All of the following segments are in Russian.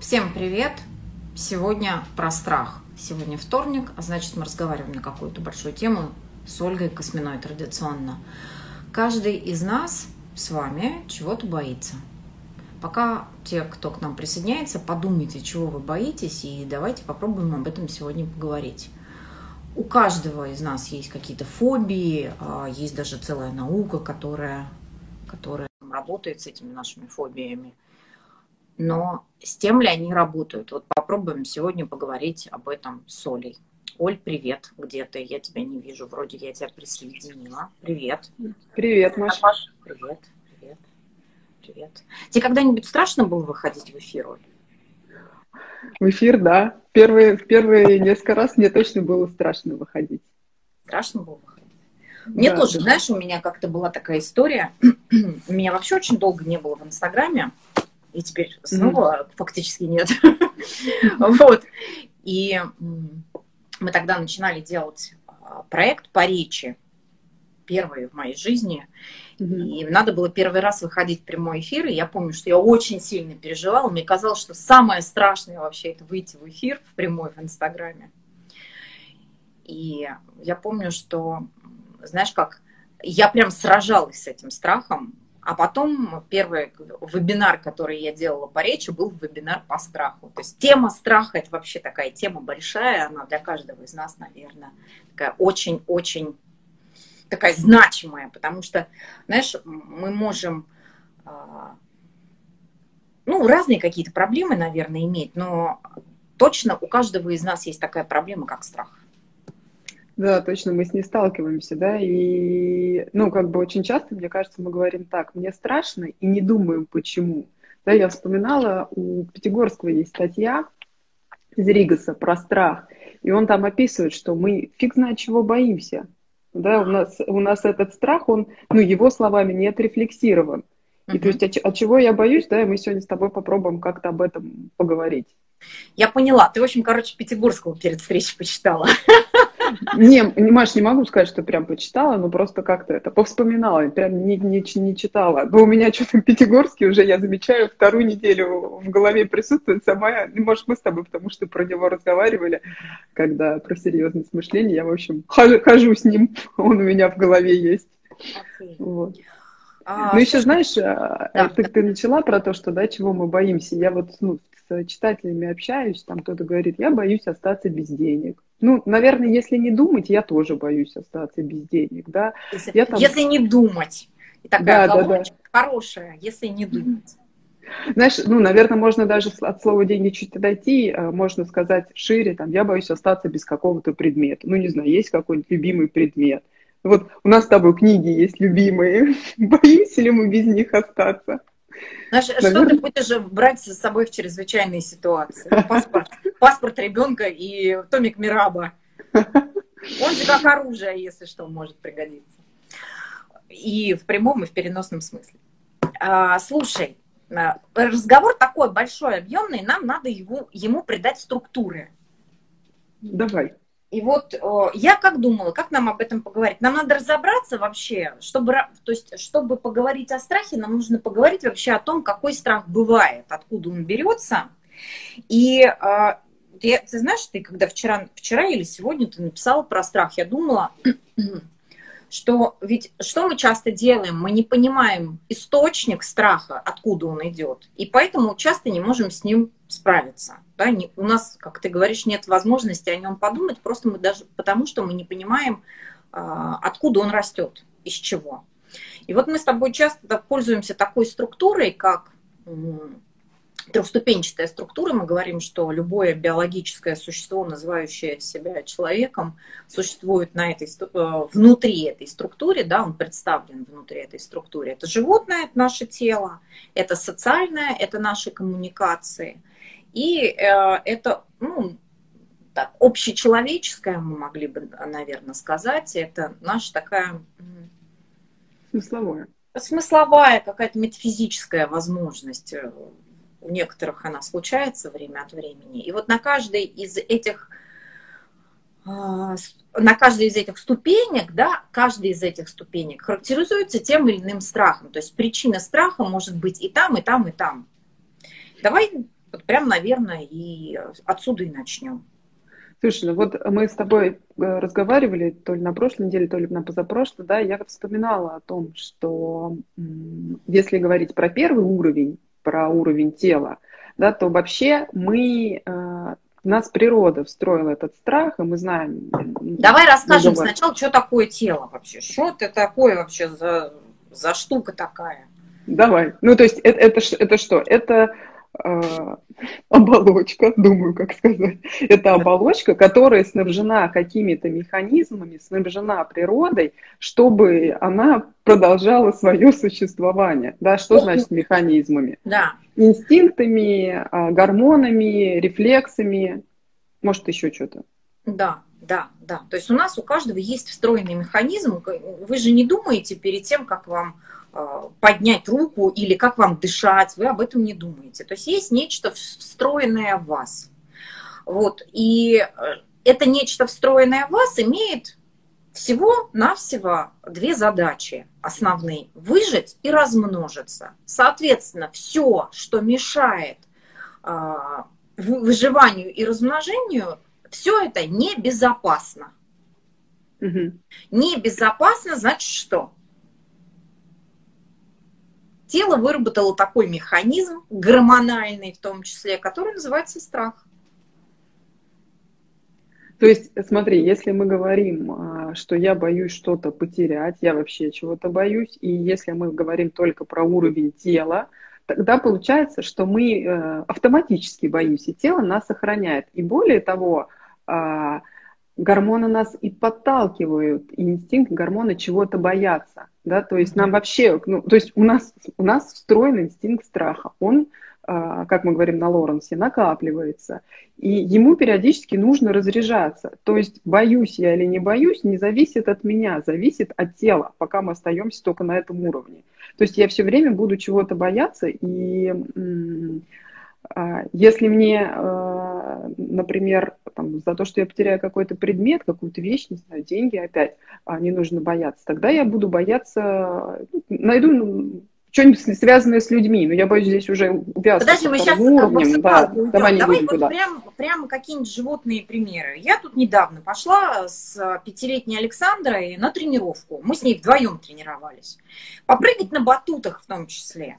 Всем привет! Сегодня про страх. Сегодня вторник, а значит мы разговариваем на какую-то большую тему с Ольгой Косминой традиционно. Каждый из нас с вами чего-то боится. Пока те, кто к нам присоединяется, подумайте, чего вы боитесь, и давайте попробуем об этом сегодня поговорить. У каждого из нас есть какие-то фобии, а, есть даже целая наука, которая, которая работает с этими нашими фобиями но с тем ли они работают? Вот попробуем сегодня поговорить об этом с Олей. Оль, привет, где ты? Я тебя не вижу, вроде я тебя присоединила. Привет. Привет, Маша. Привет, привет, привет. Тебе когда-нибудь страшно было выходить в эфир, Оль? В эфир, да. Первые, первые несколько раз мне точно было страшно выходить. Страшно было выходить? Мне да, тоже, знаешь, у меня как-то была такая история. у меня вообще очень долго не было в Инстаграме и теперь снова mm-hmm. фактически нет. вот. И мы тогда начинали делать а, проект по речи, первый в моей жизни. Mm-hmm. И надо было первый раз выходить в прямой эфир. И я помню, что я очень сильно переживала. Мне казалось, что самое страшное вообще это выйти в эфир в прямой в Инстаграме. И я помню, что, знаешь как, я прям сражалась с этим страхом. А потом первый вебинар, который я делала по речи, был вебинар по страху. То есть тема страха – это вообще такая тема большая, она для каждого из нас, наверное, такая очень-очень такая значимая, потому что, знаешь, мы можем, а, ну, разные какие-то проблемы, наверное, иметь, но точно у каждого из нас есть такая проблема, как страх. Да, точно, мы с ней сталкиваемся, да, и, ну, как бы очень часто, мне кажется, мы говорим так, мне страшно, и не думаем, почему. Да, я вспоминала, у Пятигорского есть статья из Ригаса про страх, и он там описывает, что мы фиг знает чего боимся. Да, у нас, у нас этот страх, он, ну, его словами не отрефлексирован. И то есть от, от чего я боюсь, да, и мы сегодня с тобой попробуем как-то об этом поговорить. Я поняла. Ты, в общем, короче, Пятигорского перед встречей почитала. Не, Маш, не могу сказать, что прям почитала, но просто как-то это повспоминала, прям не, не, не читала. Но у меня что-то Пятигорский уже, я замечаю, вторую неделю в голове присутствует сама, ну, может, мы с тобой, потому что про него разговаривали, когда про серьезность мышления, я, в общем, хожу, хожу с ним, он у меня в голове есть. Okay. Вот. А, ну, еще, знаешь, а, да, ты, да. ты начала про то, что, да, чего мы боимся. Я вот, ну, с читателями общаюсь, там кто-то говорит, я боюсь остаться без денег. Ну, наверное, если не думать, я тоже боюсь остаться без денег, да. Если, я там... если не думать. И такая да, да, да. хорошая, если не думать. Знаешь, ну, наверное, можно даже от слова деньги чуть отойти, э, можно сказать шире, там, я боюсь остаться без какого-то предмета. Ну, не знаю, есть какой-нибудь любимый предмет. Вот у нас с тобой книги есть любимые. Боимся ли мы без них остаться? Знаешь, Наверное... что ты будешь брать с собой в чрезвычайные ситуации? Паспорт, паспорт ребенка и томик Мираба. Он же как оружие, если что, может пригодиться. И в прямом, и в переносном смысле. А, слушай, а, разговор такой большой, объемный, нам надо его, ему придать структуры. Давай. И вот я как думала, как нам об этом поговорить? Нам надо разобраться вообще, чтобы, то есть, чтобы поговорить о страхе, нам нужно поговорить вообще о том, какой страх бывает, откуда он берется. И а, ты, ты знаешь, ты когда вчера, вчера или сегодня ты написала про страх, я думала, что ведь что мы часто делаем? Мы не понимаем источник страха, откуда он идет, и поэтому часто не можем с ним справиться. Да? Не, у нас, как ты говоришь, нет возможности о нем подумать, просто мы даже потому, что мы не понимаем, а, откуда он растет, из чего. И вот мы с тобой часто пользуемся такой структурой, как трехступенчатая структура. Мы говорим, что любое биологическое существо, называющее себя человеком, существует на этой, э, внутри этой структуры, да, он представлен внутри этой структуры. Это животное, это наше тело, это социальное, это наши коммуникации – и э, это, ну, так, общечеловеческое, мы могли бы, наверное, сказать, это наша такая... Смысловая. Смысловая, какая-то метафизическая возможность. У некоторых она случается время от времени. И вот на каждой из этих а, на каждой из этих ступенек, да, каждая из этих ступенек характеризуется тем или иным страхом. То есть причина страха может быть и там, и там, и там. Давай Вот прям, наверное, и отсюда и начнем. Слушай, ну вот мы с тобой э, разговаривали то ли на прошлой неделе, то ли на позапрошлой, да, я вспоминала о том, что если говорить про первый уровень, про уровень тела, да, то вообще мы, э, нас природа встроила этот страх, и мы знаем... Давай расскажем сначала, что такое тело вообще, что это такое вообще за, за штука такая? Давай. Ну, то есть это, это, это что? Это э, оболочка, думаю, как сказать. Это оболочка, которая снабжена какими-то механизмами, снабжена природой, чтобы она продолжала свое существование. Да, что значит механизмами? Да. Инстинктами, а, гормонами, рефлексами, может еще что-то. Да, да, да. То есть у нас у каждого есть встроенный механизм. Вы же не думаете перед тем, как вам поднять руку или как вам дышать, вы об этом не думаете. То есть есть нечто встроенное в вас. Вот. И э, это нечто встроенное в вас имеет всего-навсего две задачи основные. Выжить и размножиться. Соответственно, все, что мешает э, выживанию и размножению, все это небезопасно. Угу. Небезопасно значит что? Тело выработало такой механизм, гормональный в том числе, который называется страх. То есть, смотри, если мы говорим, а, что я боюсь что-то потерять, я вообще чего-то боюсь, и если мы говорим только про уровень тела, тогда получается, что мы э, автоматически боимся, тело нас сохраняет. И более того, а, гормоны нас и подталкивают, и инстинкт гормоны чего-то боятся, да, то есть нам вообще, ну, то есть у нас, у нас встроен инстинкт страха, он, а, как мы говорим на Лоренсе, накапливается, и ему периодически нужно разряжаться, то есть боюсь я или не боюсь, не зависит от меня, зависит от тела, пока мы остаемся только на этом уровне. То есть я все время буду чего-то бояться, и если мне, а, например, там, за то, что я потеряю какой-то предмет, какую-то вещь, не знаю, деньги опять, а, не нужно бояться, тогда я буду бояться, ну, найду ну, что-нибудь связанное с людьми. Но я боюсь здесь уже увязываться. Подожди, мы сейчас уровнем. Да, давай, давай вот прям, прям какие-нибудь животные примеры. Я тут недавно пошла с пятилетней Александрой на тренировку. Мы с ней вдвоем тренировались. Попрыгать на батутах в том числе.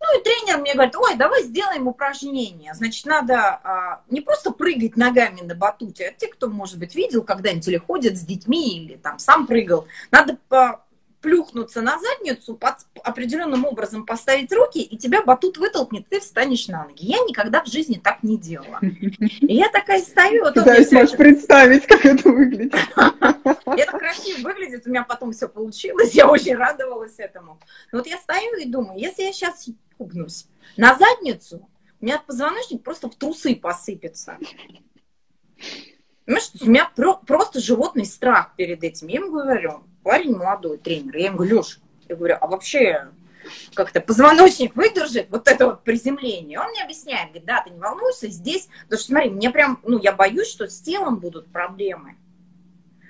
Ну и тренер мне говорит, ой, давай сделаем упражнение. Значит, надо а, не просто прыгать ногами на батуте, а те, кто, может быть, видел когда-нибудь или ходит с детьми, или там сам прыгал, надо по плюхнуться на задницу, под определенным образом поставить руки, и тебя батут вытолкнет, ты встанешь на ноги. Я никогда в жизни так не делала. И я такая стою. Вот Пытаюсь, Маш, это... представить, как это выглядит. Это красиво выглядит, у меня потом все получилось, я очень радовалась этому. Но вот я стою и думаю, если я сейчас пугнусь на задницу, у меня позвоночник просто в трусы посыпется. Понимаешь, у меня про- просто животный страх перед этим. Я ему говорю, парень молодой, тренер. Я ему говорю, Леш, я говорю, а вообще как-то позвоночник выдержит вот это вот приземление. Он мне объясняет, говорит, да, ты не волнуйся, здесь, потому что смотри, мне прям, ну, я боюсь, что с телом будут проблемы.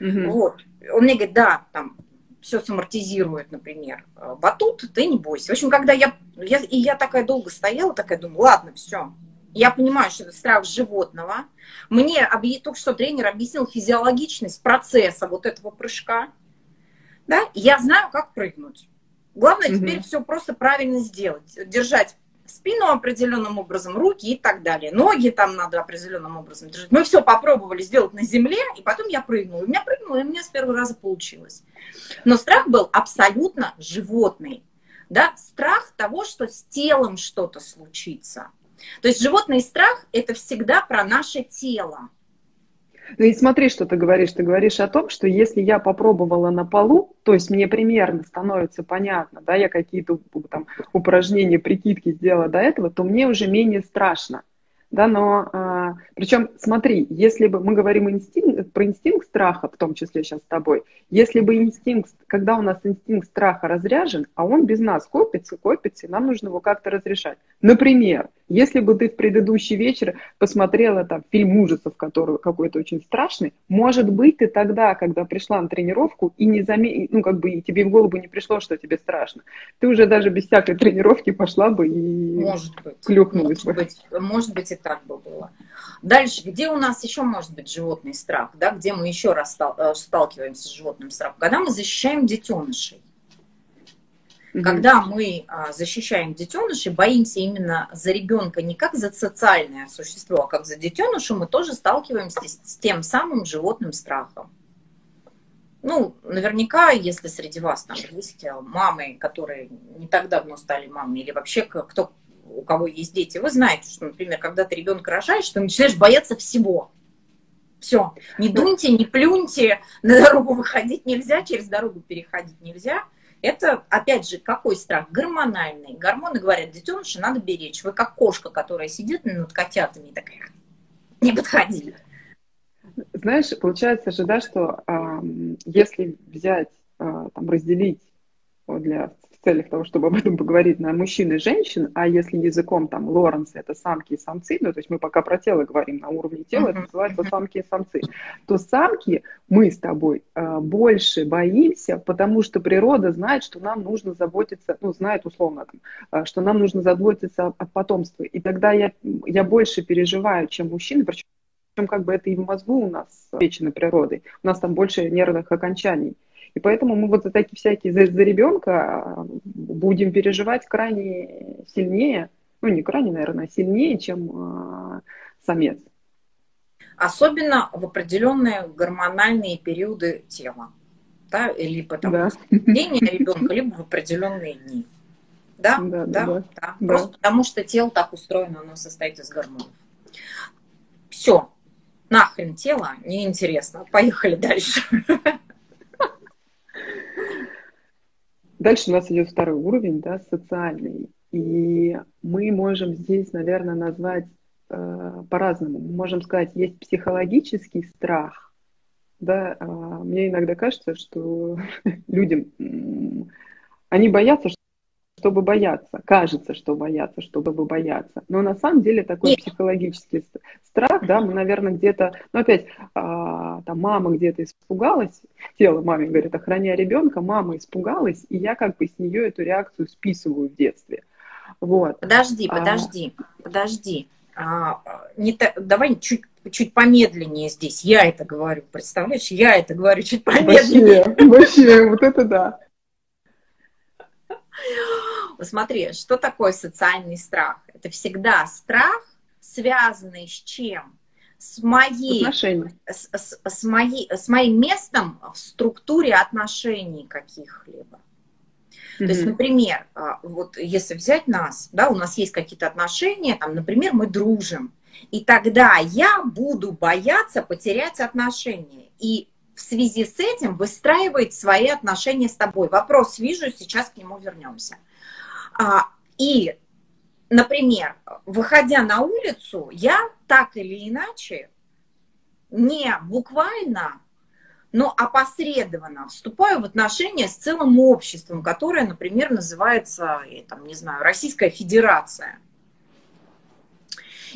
Угу. Вот. Он мне говорит, да, там, все самортизирует, например. Батут, ты не бойся. В общем, когда я, я, и я такая долго стояла, такая думаю, ладно, все, я понимаю, что это страх животного. Мне только что тренер объяснил физиологичность процесса вот этого прыжка да, я знаю, как прыгнуть. Главное mm-hmm. теперь все просто правильно сделать. Держать спину определенным образом, руки и так далее. Ноги там надо определенным образом держать. Мы все попробовали сделать на земле, и потом я прыгнула. У меня прыгнула, и у меня с первого раза получилось. Но страх был абсолютно животный. Да? Страх того, что с телом что-то случится. То есть животный страх – это всегда про наше тело. Ну и смотри, что ты говоришь. Ты говоришь о том, что если я попробовала на полу, то есть мне примерно становится понятно, да, я какие-то там упражнения, прикидки сделала до этого, то мне уже менее страшно. Да, но а, причем смотри, если бы мы говорим инстинкт, про инстинкт страха, в том числе сейчас с тобой, если бы инстинкт, когда у нас инстинкт страха разряжен, а он без нас копится, копится, и нам нужно его как-то разрешать. Например, Если бы ты в предыдущий вечер посмотрела там фильм ужасов, который какой-то очень страшный, может быть, ты тогда, когда пришла на тренировку, и не заме... ну, как бы и тебе в голову не пришло, что тебе страшно. Ты уже даже без всякой тренировки пошла бы и может быть, клюкнулась может бы. Быть, может быть, и так бы было. Дальше, где у нас еще может быть животный страх, да, где мы еще раз э, сталкиваемся с животным страхом? Когда мы защищаем детенышей. Угу. Когда мы а, защищаем детенышей, боимся именно за ребенка не как за социальное существо, а как за детеныша, мы тоже сталкиваемся с, тем самым животным страхом. Ну, наверняка, если среди вас там есть э, мамы, которые не так давно стали мамами, или вообще кто, у кого есть дети, вы знаете, что, например, когда ты ребенка рожаешь, ты начинаешь бояться всего. Все. Не дуньте, не плюньте, на дорогу выходить нельзя, через дорогу переходить нельзя – это, опять же, какой страх? Гормональный. Гормоны говорят, детеныша надо беречь. Вы как кошка, которая сидит над котятами и такая, не подходи. Знаешь, получается же, да, что э, если взять, э, там, разделить для в целях того, чтобы об этом поговорить на мужчин и женщин, а если языком там Лоренса это самки и самцы, ну, то есть мы пока про тело говорим, на уровне тела это называется самки и самцы, то самки мы с тобой э, больше боимся, потому что природа знает, что нам нужно заботиться, ну, знает условно, там, э, что нам нужно заботиться о потомстве. И тогда я, я больше переживаю, чем мужчины, причем как бы это и в мозгу у нас вечной природой. У нас там больше нервных окончаний. И поэтому мы вот за такие всякие, за, за ребенка а, будем переживать крайне сильнее, ну не крайне, наверное, а сильнее, чем э, самец. Особенно в определенные гормональные периоды тела. Да, либо там да. ребенка, либо в определенные дни. Да, да, да, да, да. да. Просто потому что тело так устроено, оно состоит из гормонов. Все, нахрен тело, неинтересно. Поехали дальше. Дальше у нас идет второй уровень, да, социальный. И мы можем здесь, наверное, назвать э, по-разному. Мы можем сказать, есть психологический страх. Да, э, мне иногда кажется, что людям, они боятся, чтобы бояться. Кажется, что бояться, чтобы бояться. Но на самом деле такой Нет. психологический страх, да, мы, наверное, где-то, ну, опять, а, там мама где-то испугалась, тело маме говорит, охраняя ребенка, мама испугалась, и я как бы с нее эту реакцию списываю в детстве. Вот. Подожди, а. подожди, а... подожди. А, не та, давай чуть, чуть помедленнее здесь. Я это говорю, представляешь? Я это говорю чуть помедленнее. Вообще, вообще, вот это да. Посмотри, что такое социальный страх? Это всегда страх, связанный с чем? С, моей, с, с, с, моей, с моим местом в структуре отношений каких-либо. Mm-hmm. То есть, например, а, вот если взять нас, да, у нас есть какие-то отношения, там, например, мы дружим, и тогда я буду бояться потерять отношения. И в связи с этим выстраивает свои отношения с тобой. Вопрос вижу, сейчас к нему вернемся. А, и, например, выходя на улицу, я так или иначе, не буквально, но опосредованно вступаю в отношения с целым обществом, которое, например, называется, я там не знаю, Российская Федерация.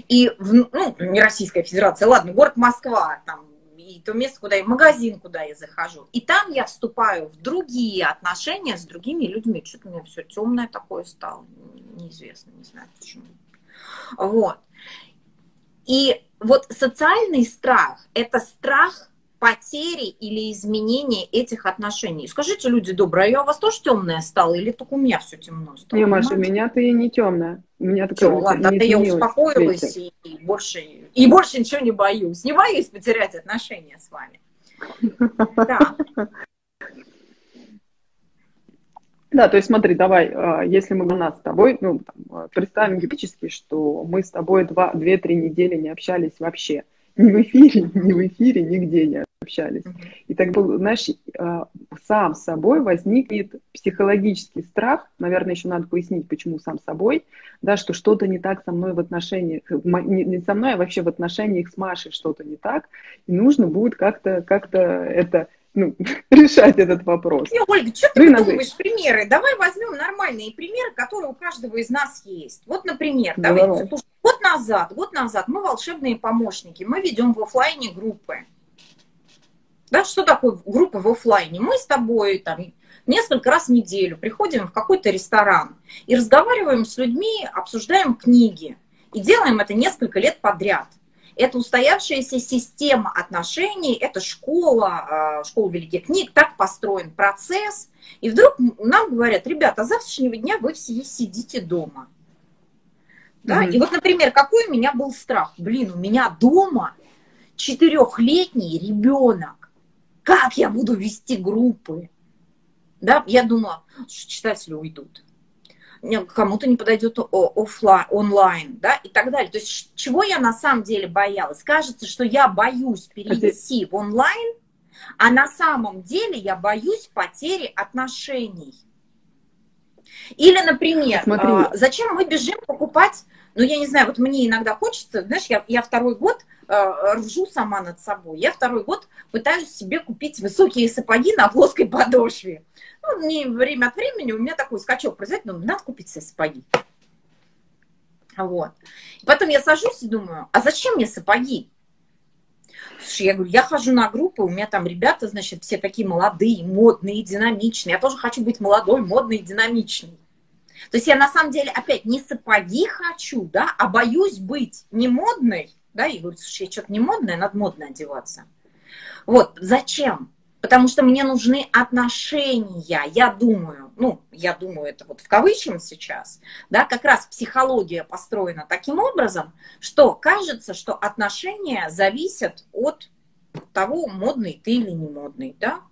И, ну, не Российская Федерация, ладно, город Москва, там, и то место, куда я, магазин, куда я захожу. И там я вступаю в другие отношения с другими людьми. Что-то у меня все темное такое стало. Неизвестно, не знаю почему. Вот. И вот социальный страх – это страх потери или изменения этих отношений. Скажите, люди добрые, а я у вас тоже темная стала или только у меня все темно стало? Не, Маша, у меня ты не темная. У меня такое Все, ладно, тогда я успокоилась и, и, больше, и больше ничего не боюсь. Не боюсь потерять отношения с вами. Да. Да, то есть смотри, давай, а, если мы у нас с тобой, ну, там, представим гипотетически, что мы с тобой две-три недели не общались вообще, ни в эфире, ни в эфире, нигде не общались. И тогда, знаешь, а, сам собой возникнет психологический страх, наверное, еще надо пояснить, почему сам собой, да, что что-то не так со мной в отношениях, не со мной, а вообще в отношениях с Машей что-то не так, и нужно будет как-то как это ну, решать этот вопрос. Не, Ольга, что ты ну, придумываешь примеры? Давай возьмем нормальные примеры, которые у каждого из нас есть. Вот, например, давай. давай. Год назад, год назад мы волшебные помощники, мы ведем в офлайне группы. Да, что такое группа в офлайне? Мы с тобой там несколько раз в неделю приходим в какой-то ресторан и разговариваем с людьми, обсуждаем книги. И делаем это несколько лет подряд – это устоявшаяся система отношений, это школа, а, школа великих книг, так построен процесс. И вдруг нам говорят, ребята, с завтрашнего дня вы все сидите дома. Да? Mm-hmm. И вот, например, какой у меня был страх? Блин, у меня дома четырехлетний ребенок. Как я буду вести группы? Да, я думала, что читатели уйдут кому-то не подойдет офлайн, онлайн, да, и так далее. То есть чего я на самом деле боялась? Кажется, что я боюсь перейти в онлайн, а на самом деле я боюсь потери отношений. Или, например, Смотри. А, зачем мы бежим покупать, ну, я не знаю, вот мне иногда хочется, знаешь, я, я второй год э, ржу сама над собой. Я второй год пытаюсь себе купить высокие сапоги на плоской подошве. Ну, мне время от времени у меня такой скачок произойдет, но надо купить себе сапоги. Вот. И потом я сажусь и думаю, а зачем мне сапоги? Слушай, я говорю, я хожу на группы, у меня там ребята, значит, все такие молодые, модные, динамичные. Я тоже хочу быть молодой, модной динамичной. То есть я на самом деле опять не сапоги хочу, да, а боюсь быть не модной, да, и говорю, слушай, я что-то не модная, надо модно одеваться. Вот, зачем? Потому что мне нужны отношения, я думаю, ну, я думаю, это вот в кавычках сейчас, да, как раз психология построена таким образом, что кажется, что отношения зависят от того, модный ты или не модный, да,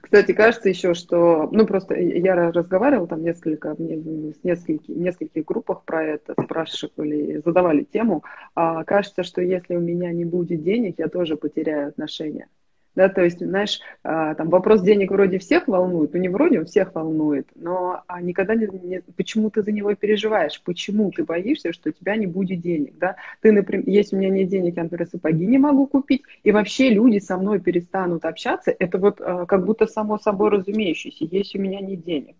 кстати, кажется еще, что, ну просто я разговаривала там несколько, с нескольких, нескольких группах про это, спрашивали, задавали тему. А, кажется, что если у меня не будет денег, я тоже потеряю отношения да, то есть, знаешь, а, там вопрос денег вроде всех волнует, ну не вроде, он всех волнует, но а никогда не, не, почему ты за него переживаешь, почему ты боишься, что у тебя не будет денег, да, ты, например, если у меня нет денег, я, например, сапоги не могу купить, и вообще люди со мной перестанут общаться, это вот а, как будто само собой разумеющееся, если у меня нет денег.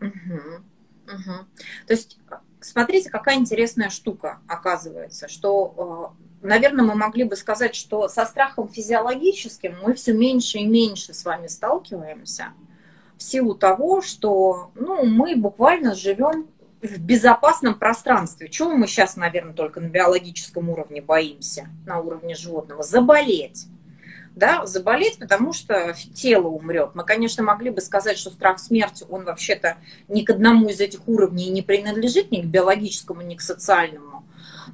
Угу. Угу. То есть, смотрите, какая интересная штука оказывается, что наверное, мы могли бы сказать, что со страхом физиологическим мы все меньше и меньше с вами сталкиваемся в силу того, что ну, мы буквально живем в безопасном пространстве. Чего мы сейчас, наверное, только на биологическом уровне боимся, на уровне животного? Заболеть. Да, заболеть, потому что тело умрет. Мы, конечно, могли бы сказать, что страх смерти, он вообще-то ни к одному из этих уровней не принадлежит, ни к биологическому, ни к социальному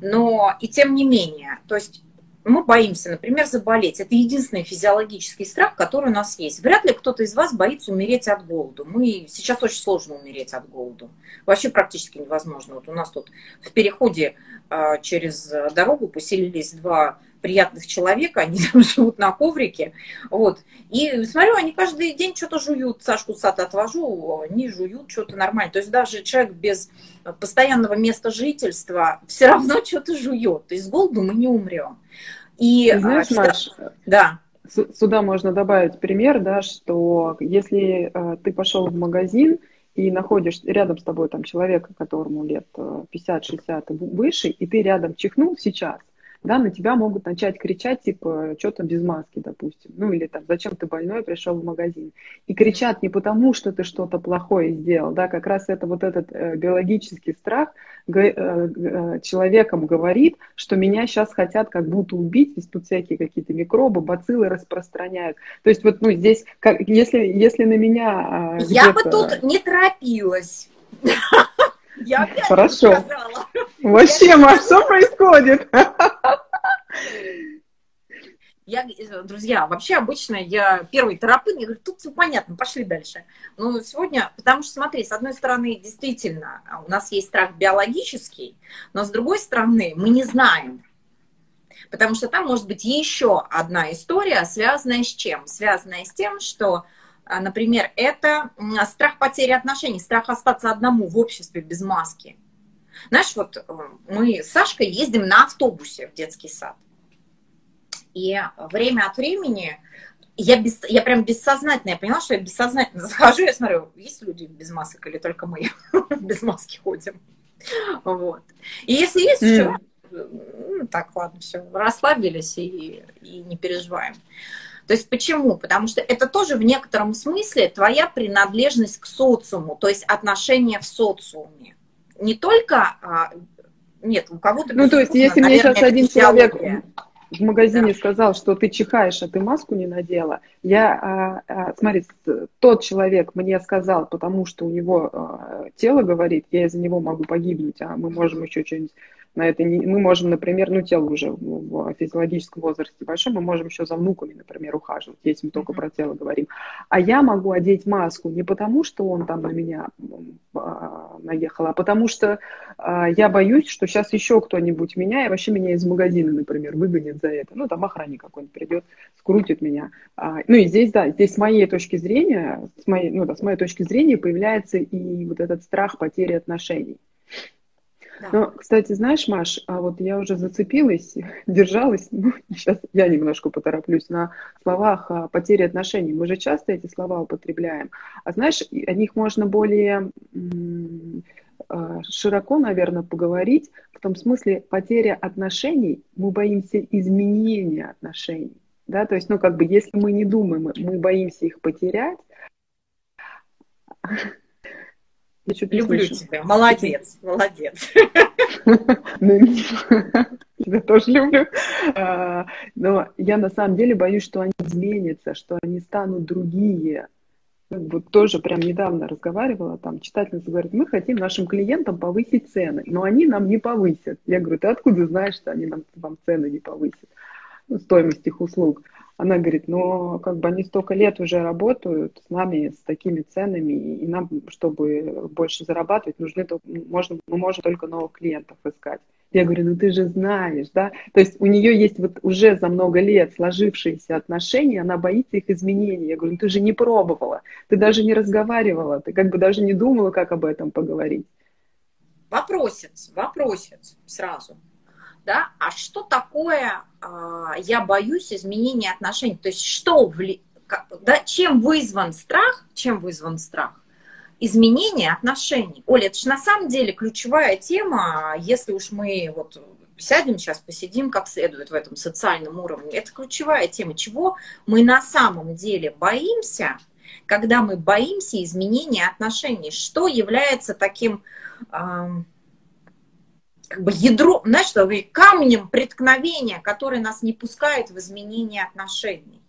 но и тем не менее, то есть мы боимся, например, заболеть. Это единственный физиологический страх, который у нас есть. Вряд ли кто-то из вас боится умереть от голода. Мы сейчас очень сложно умереть от голода. Вообще практически невозможно. Вот у нас тут в переходе а, через дорогу поселились два приятных человека, они там живут на коврике, вот, и смотрю, они каждый день что-то жуют, Сашку сад отвожу, они жуют что-то нормально, то есть даже человек без постоянного места жительства все равно что-то жует, есть с голоду мы не умрем. И, а, Знаешь, а, Маш, да. Сюда можно добавить пример, да, что если э, ты пошел в магазин, и находишь рядом с тобой там человека, которому лет 50-60 э, и выше, и ты рядом чихнул сейчас, да, на тебя могут начать кричать, типа, что там без маски, допустим, ну или там, зачем ты больной пришел в магазин. И кричат не потому, что ты что-то плохое сделал, да, как раз это вот этот э, биологический страх э, э, человеком говорит, что меня сейчас хотят как будто убить, здесь тут всякие какие-то микробы, бациллы распространяют. То есть вот, ну, здесь, как, если, если на меня... Э, Я бы тут не торопилась. Я опять Хорошо. сказала. Вообще, Маш, что происходит? Я, друзья, вообще обычно я первый терапевт, я говорю, тут все понятно, пошли дальше. Но сегодня, потому что, смотри, с одной стороны, действительно, у нас есть страх биологический, но с другой стороны, мы не знаем, потому что там может быть еще одна история, связанная с чем? Связанная с тем, что а, например, это страх потери отношений, страх остаться одному в обществе без маски. Знаешь, вот э, мы с Сашкой ездим на автобусе в детский сад. И время от времени я, без, я прям бессознательно, я поняла, что я бессознательно захожу, я смотрю, есть люди без масок или только мы без маски ходим. Вот. И если есть mm. еще, ну, так, ладно, все, расслабились и, и не переживаем. То есть почему? Потому что это тоже в некотором смысле твоя принадлежность к социуму, то есть отношения в социуме. Не только, а, нет, у кого-то... Ну, то есть, если мне сейчас один человек в магазине да. сказал, что ты чихаешь, а ты маску не надела, я, а, а, смотри, тот человек мне сказал, потому что у него а, тело говорит, я из-за него могу погибнуть, а мы можем еще что-нибудь на это не, мы можем, например, ну, тело уже в физиологическом возрасте большом, мы можем еще за внуками, например, ухаживать, если мы только про тело говорим. А я могу одеть маску не потому, что он там на меня а, наехал, а потому что а, я боюсь, что сейчас еще кто-нибудь меня, и вообще меня из магазина, например, выгонит за это. Ну, там охранник какой-нибудь придет, скрутит меня. А, ну, и здесь, да, здесь с моей точки зрения, с моей, ну, да, с моей точки зрения появляется и вот этот страх потери отношений. Но, кстати, знаешь, Маш, а вот я уже зацепилась, держалась, ну, сейчас я немножко потороплюсь, на словах о потере отношений. Мы же часто эти слова употребляем. А знаешь, о них можно более а, широко, наверное, поговорить, в том смысле потеря отношений, мы боимся изменения отношений. Да, то есть, ну, как бы, если мы не думаем, мы боимся их потерять, Люблю слышу. тебя. Молодец, молодец. Ну, тебя тоже люблю. А, но я на самом деле боюсь, что они изменятся, что они станут другие. Вот тоже прям недавно разговаривала, там читательница говорит, мы хотим нашим клиентам повысить цены, но они нам не повысят. Я говорю, ты откуда знаешь, что они нам, вам цены не повысят? Ну, стоимость их услуг. Она говорит, но как бы они столько лет уже работают с нами с такими ценами, и нам, чтобы больше зарабатывать, нужны то, можно, мы можем только новых клиентов искать. Я говорю, ну ты же знаешь, да? То есть у нее есть вот уже за много лет сложившиеся отношения, она боится их изменений. Я говорю, ну ты же не пробовала, ты даже не разговаривала, ты как бы даже не думала, как об этом поговорить. Вопросец, вопросец сразу да, а что такое а, я боюсь изменения отношений, то есть что, вли... да, чем вызван страх, чем вызван страх? Изменение отношений. Оля, это же на самом деле ключевая тема, если уж мы вот сядем сейчас, посидим как следует в этом социальном уровне. Это ключевая тема, чего мы на самом деле боимся, когда мы боимся изменения отношений. Что является таким как бы ядро, знаешь, что камнем преткновения, который нас не пускает в изменение отношений.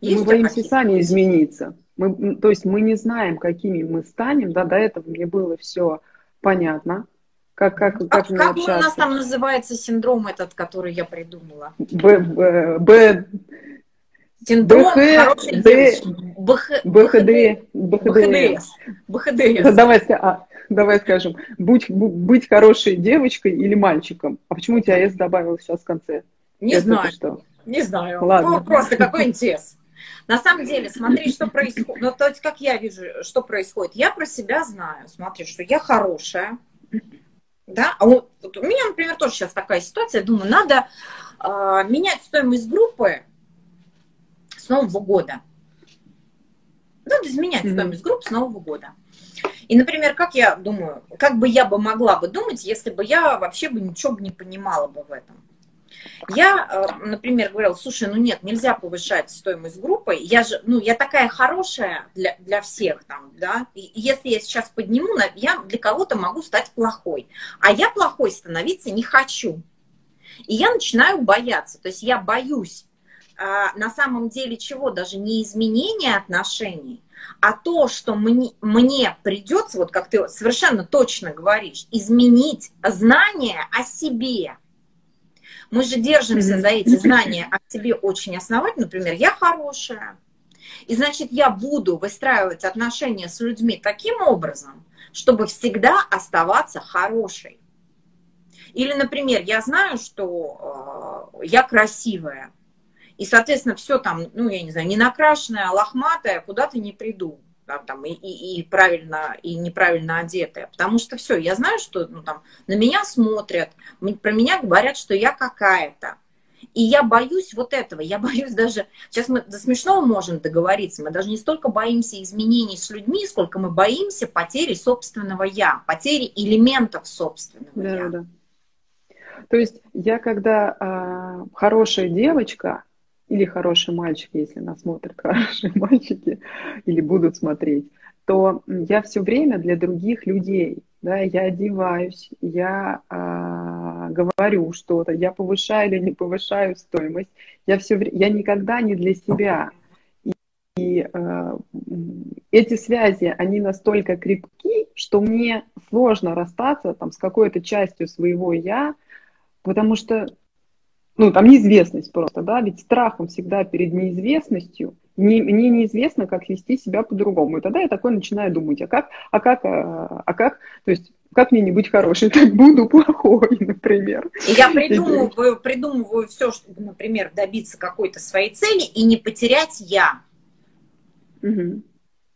Есть мы боимся сами измениться. Мы, то есть мы не знаем, какими мы станем. Да, до этого мне было все понятно. Как, как, как, как, как у нас там называется синдром этот, который я придумала? Б, Б, Б, Синдром БХ, хорошей девочки. БХ, БХД, БХДС. БХДС. Давай, а, давай скажем, будь, быть хорошей девочкой или мальчиком. А почему у тебя S добавилось сейчас в конце? Не S знаю. Что? Не знаю. Ладно. Ну, просто какой интерес. На самом деле, смотри, что происходит. Ну, то есть, как я вижу, что происходит. Я про себя знаю. Смотри, что я хорошая. Да? А вот, вот у меня, например, тоже сейчас такая ситуация. Я думаю, надо э, менять стоимость группы с Нового года. Надо изменять mm-hmm. стоимость группы с Нового года. И, например, как я думаю, как бы я бы могла бы думать, если бы я вообще бы ничего бы не понимала бы в этом. Я, э, например, говорила, слушай, ну нет, нельзя повышать стоимость группы. Я же, ну, я такая хорошая для, для всех там, да. И если я сейчас подниму, я для кого-то могу стать плохой. А я плохой становиться не хочу. И я начинаю бояться. То есть я боюсь а, на самом деле чего? Даже не изменения отношений, а то, что мне, мне придется, вот как ты совершенно точно говоришь, изменить знания о себе. Мы же держимся за эти знания о себе очень основательно. Например, я хорошая. И значит, я буду выстраивать отношения с людьми таким образом, чтобы всегда оставаться хорошей. Или, например, я знаю, что э, я красивая. И, соответственно, все там, ну, я не знаю, не накрашенное, а лохматое, куда-то не приду. Да, там, и, и, и правильно, и неправильно одетая. Потому что все, я знаю, что ну, там, на меня смотрят, про меня говорят, что я какая-то. И я боюсь вот этого, я боюсь даже, сейчас мы до смешного можем договориться, мы даже не столько боимся изменений с людьми, сколько мы боимся потери собственного я, потери элементов собственного да, я. Да. То есть я когда э, хорошая девочка или хороший мальчик, если нас смотрят хорошие мальчики или будут смотреть, то я все время для других людей, да, я одеваюсь, я э, говорю что-то, я повышаю или не повышаю стоимость, я все, я никогда не для себя. И, и э, эти связи, они настолько крепки, что мне сложно расстаться там с какой-то частью своего я, потому что, ну, там неизвестность просто, да, ведь страхом всегда перед неизвестностью, не, мне неизвестно, как вести себя по-другому. И тогда я такой начинаю думать, а как, а как, а, а как, то есть как мне не быть хорошей, так буду плохой, например. Я придумываю, придумываю все, чтобы, например, добиться какой-то своей цели и не потерять я. Угу.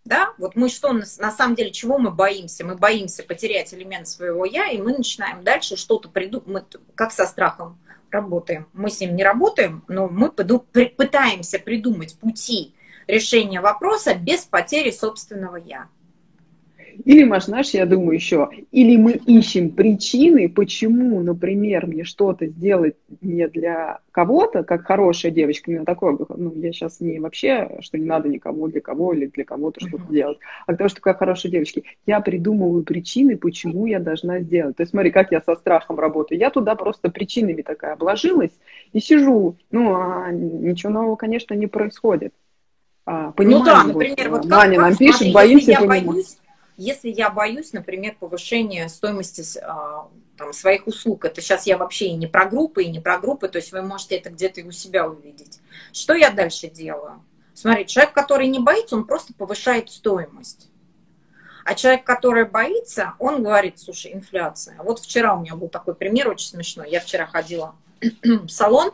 Да, вот мы что, на самом деле, чего мы боимся? Мы боимся потерять элемент своего я, и мы начинаем дальше что-то придумать, как со страхом работаем. Мы с ним не работаем, но мы пытаемся придумать пути решения вопроса без потери собственного я. Или, Маш, знаешь, я думаю еще, или мы ищем причины, почему, например, мне что-то сделать не для кого-то, как хорошая девочка, мне такое, ну, я сейчас не вообще, что не надо никому для кого или для кого-то что-то делать, а того, что как хорошая девочка, я придумываю причины, почему я должна сделать. То есть смотри, как я со страхом работаю. Я туда просто причинами такая обложилась и сижу. Ну, а ничего нового, конечно, не происходит. А, понимаю, ну да, например, вот, вот как, Маня нам пишет, боимся, я боюсь, если я боюсь, например, повышения стоимости а, там, своих услуг, это сейчас я вообще и не про группы, и не про группы, то есть вы можете это где-то и у себя увидеть. Что я дальше делаю? Смотри, человек, который не боится, он просто повышает стоимость. А человек, который боится, он говорит, слушай, инфляция. Вот вчера у меня был такой пример очень смешной. Я вчера ходила в салон,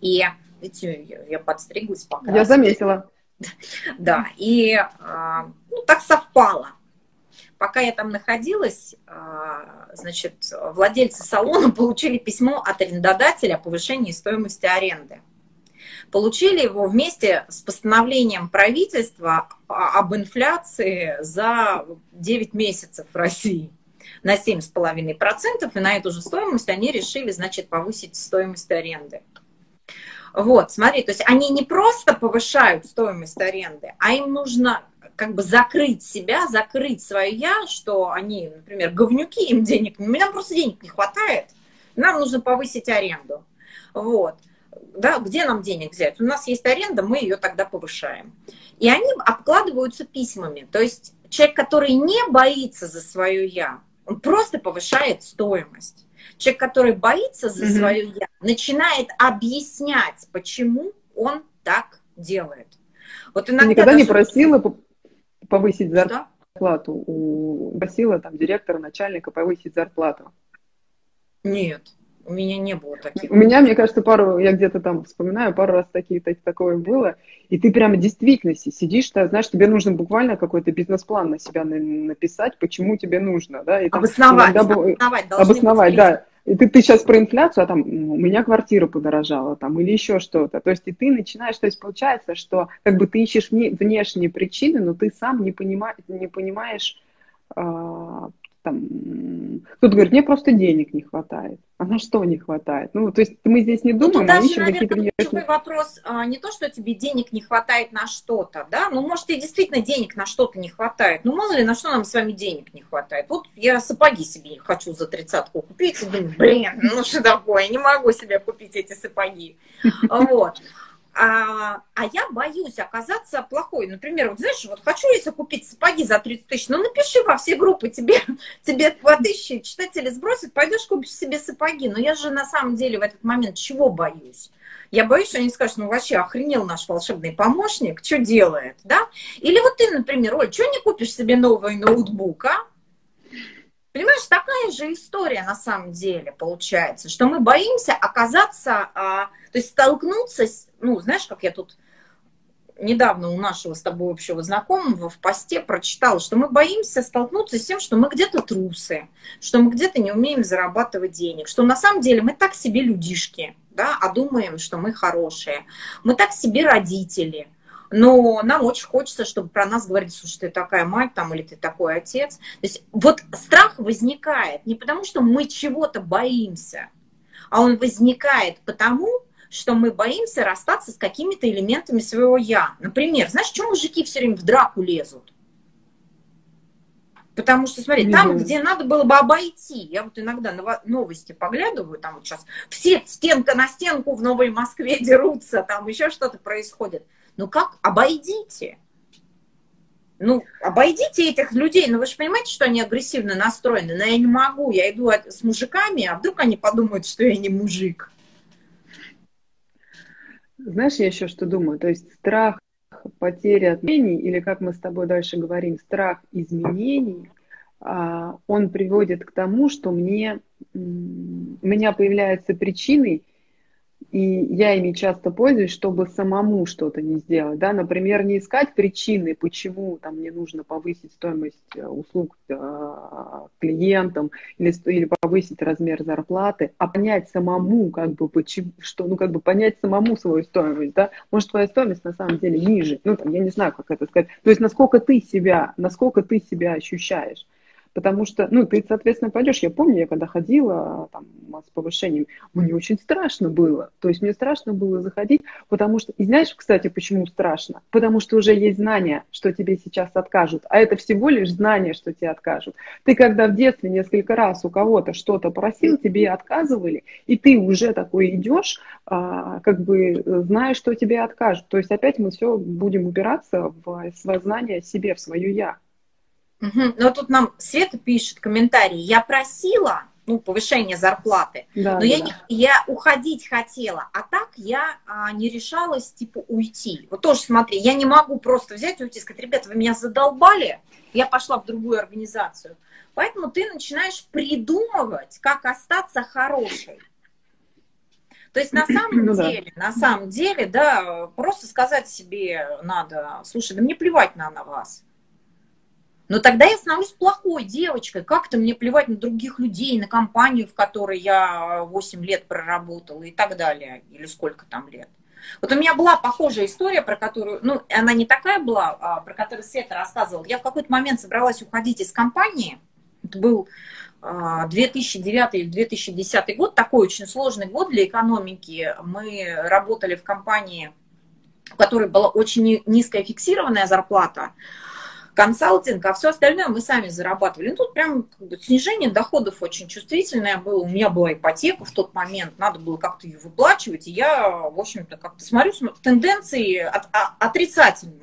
и, видите, я подстриглась пока. Я заметила. Да, и а, ну, так совпало. Пока я там находилась, а, значит, владельцы салона получили письмо от арендодателя о повышении стоимости аренды. Получили его вместе с постановлением правительства об инфляции за 9 месяцев в России на 7,5%, и на эту же стоимость они решили, значит, повысить стоимость аренды. Вот, смотри, то есть они не просто повышают стоимость аренды, а им нужно как бы закрыть себя, закрыть свое я, что они, например, говнюки, им денег, нам просто денег не хватает, нам нужно повысить аренду. Вот. Да, где нам денег взять? У нас есть аренда, мы ее тогда повышаем. И они обкладываются письмами. То есть человек, который не боится за свое я, он просто повышает стоимость. Человек, который боится за свое я, начинает объяснять, почему он так делает. Вот иногда Ты никогда даже... не просила повысить зарплату? У... Просила там директора, начальника повысить зарплату? Нет. У меня не было таких. У меня, мне кажется, пару, я где-то там вспоминаю, пару раз такие, так, такое было. И ты прямо действительно сидишь, ты, знаешь, тебе нужно буквально какой-то бизнес-план на себя написать, почему тебе нужно, да? И там обосновать, обосновать, обосновать да. И ты, ты сейчас про инфляцию, а там у меня квартира подорожала, там, или еще что-то. То есть и ты начинаешь, то есть получается, что как бы ты ищешь внешние причины, но ты сам не, понима, не понимаешь, а, там, кто-то говорит, мне просто денег не хватает. А на что не хватает? Ну, то есть мы здесь не думаем, ну, даже, ищем какие-то внешние... вопрос а, не то, что тебе денег не хватает на что-то, да, ну, может, и действительно денег на что-то не хватает. Ну, мало ли, на что нам с вами денег не хватает. Вот я сапоги себе хочу за тридцатку купить, и думаю, блин, ну что такое, не могу себе купить эти сапоги. Вот. А, а я боюсь оказаться плохой. Например, вот знаешь, вот хочу если купить сапоги за 30 тысяч, ну напиши во все группы, тебе, тебе по тысяче читатели сбросят, пойдешь купишь себе сапоги. Но я же на самом деле в этот момент чего боюсь? Я боюсь, что они скажут, ну вообще охренел наш волшебный помощник, что делает, да? Или вот ты, например, Оль, что не купишь себе новый ноутбук, а? Понимаешь, такая же история на самом деле получается, что мы боимся оказаться, а, то есть столкнуться с, ну, знаешь, как я тут недавно у нашего с тобой общего знакомого в посте прочитала, что мы боимся столкнуться с тем, что мы где-то трусы, что мы где-то не умеем зарабатывать денег, что на самом деле мы так себе людишки, да, а думаем, что мы хорошие. Мы так себе родители. Но нам очень хочется, чтобы про нас говорили, слушай, ты такая мать там, или ты такой отец. То есть вот страх возникает не потому, что мы чего-то боимся, а он возникает потому, что мы боимся расстаться с какими-то элементами своего «я». Например, знаешь, почему мужики все время в драку лезут? Потому что, смотри, там, где надо было бы обойти, я вот иногда новости поглядываю, там вот сейчас все стенка на стенку в Новой Москве дерутся, там еще что-то происходит. Ну как? Обойдите. Ну, обойдите этих людей. Ну, вы же понимаете, что они агрессивно настроены. Но я не могу. Я иду с мужиками, а вдруг они подумают, что я не мужик. Знаешь, я еще что думаю? То есть страх потери отменений, или как мы с тобой дальше говорим, страх изменений, а, он приводит к тому, что мне, у меня появляются причины и я ими часто пользуюсь, чтобы самому что-то не сделать. Да? Например, не искать причины, почему там, мне нужно повысить стоимость э, услуг э, клиентам или, или повысить размер зарплаты, а понять самому, как бы, почему, что, ну, как бы понять самому свою стоимость. Да? Может, твоя стоимость на самом деле ниже. Ну, там, я не знаю, как это сказать. То есть, насколько ты себя, насколько ты себя ощущаешь. Потому что, ну, ты, соответственно, пойдешь. Я помню, я когда ходила там, с повышением, мне очень страшно было. То есть мне страшно было заходить, потому что... И знаешь, кстати, почему страшно? Потому что уже есть знание, что тебе сейчас откажут. А это всего лишь знание, что тебе откажут. Ты когда в детстве несколько раз у кого-то что-то просил, тебе отказывали, и ты уже такой идешь, а, как бы зная, что тебе откажут. То есть опять мы все будем упираться в свое знание себе, в свое «я». Угу. Но тут нам Света пишет комментарий. Я просила, ну, повышение зарплаты, да, но да. я, не, я уходить хотела, а так я а, не решалась, типа, уйти. Вот тоже смотри, я не могу просто взять и уйти и сказать, ребята, вы меня задолбали, я пошла в другую организацию. Поэтому ты начинаешь придумывать, как остаться хорошей. То есть на самом ну, деле, да. на самом деле, да, просто сказать себе надо, слушай, да мне плевать на, на вас. Но тогда я становлюсь плохой девочкой. Как-то мне плевать на других людей, на компанию, в которой я 8 лет проработала и так далее. Или сколько там лет. Вот у меня была похожая история, про которую, ну, она не такая была, а, про которую Света рассказывала. Я в какой-то момент собралась уходить из компании. Это был 2009-2010 а, год, такой очень сложный год для экономики. Мы работали в компании, у которой была очень низкая фиксированная зарплата, консалтинг, а все остальное мы сами зарабатывали. Ну, тут прям как бы, снижение доходов очень чувствительное было. У меня была ипотека в тот момент, надо было как-то ее выплачивать, и я, в общем-то, как-то смотрю, тенденции от, а, отрицательные.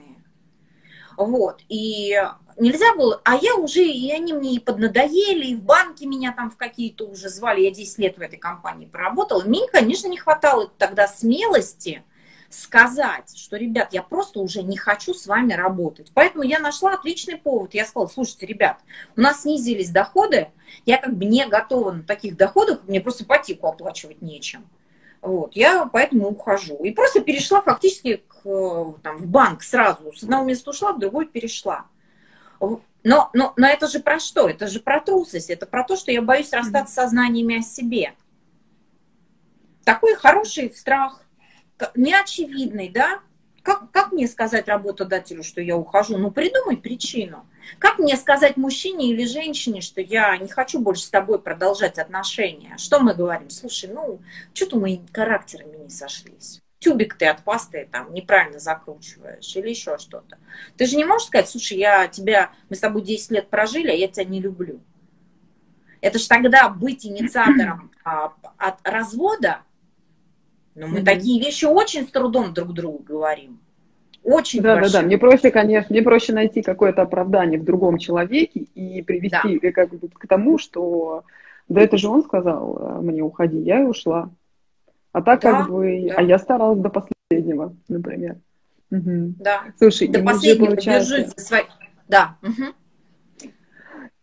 Вот, и нельзя было, а я уже, и они мне и поднадоели, и в банке меня там в какие-то уже звали, я 10 лет в этой компании проработала. Мне, конечно, не хватало тогда смелости, сказать, что, ребят, я просто уже не хочу с вами работать. Поэтому я нашла отличный повод. Я сказала, слушайте, ребят, у нас снизились доходы, я как бы не готова на таких доходах, мне просто ипотеку оплачивать нечем. Вот, я поэтому ухожу. И просто перешла фактически к, там, в банк сразу. С одного места ушла, в другой перешла. Но, но, но это же про что? Это же про трусость. Это про то, что я боюсь расстаться со знаниями о себе. Такой хороший страх неочевидный, да? Как, как мне сказать работодателю, что я ухожу? Ну, придумай причину. Как мне сказать мужчине или женщине, что я не хочу больше с тобой продолжать отношения? Что мы говорим? Слушай, ну, что-то мы характерами не сошлись. Тюбик ты от пасты там неправильно закручиваешь или еще что-то. Ты же не можешь сказать, слушай, я тебя, мы с тобой 10 лет прожили, а я тебя не люблю. Это же тогда быть инициатором а, от развода но мы mm-hmm. такие вещи очень с трудом друг другу говорим. Очень да, большим. да, да. Мне проще, конечно, мне проще найти какое-то оправдание в другом человеке и привести да. как бы к тому, что да это же он сказал э, мне уходи, я и ушла. А так да, как бы, да. а я старалась до последнего, например. Угу. Да. Слушай, до последнего получается... держись за свои. Да. Угу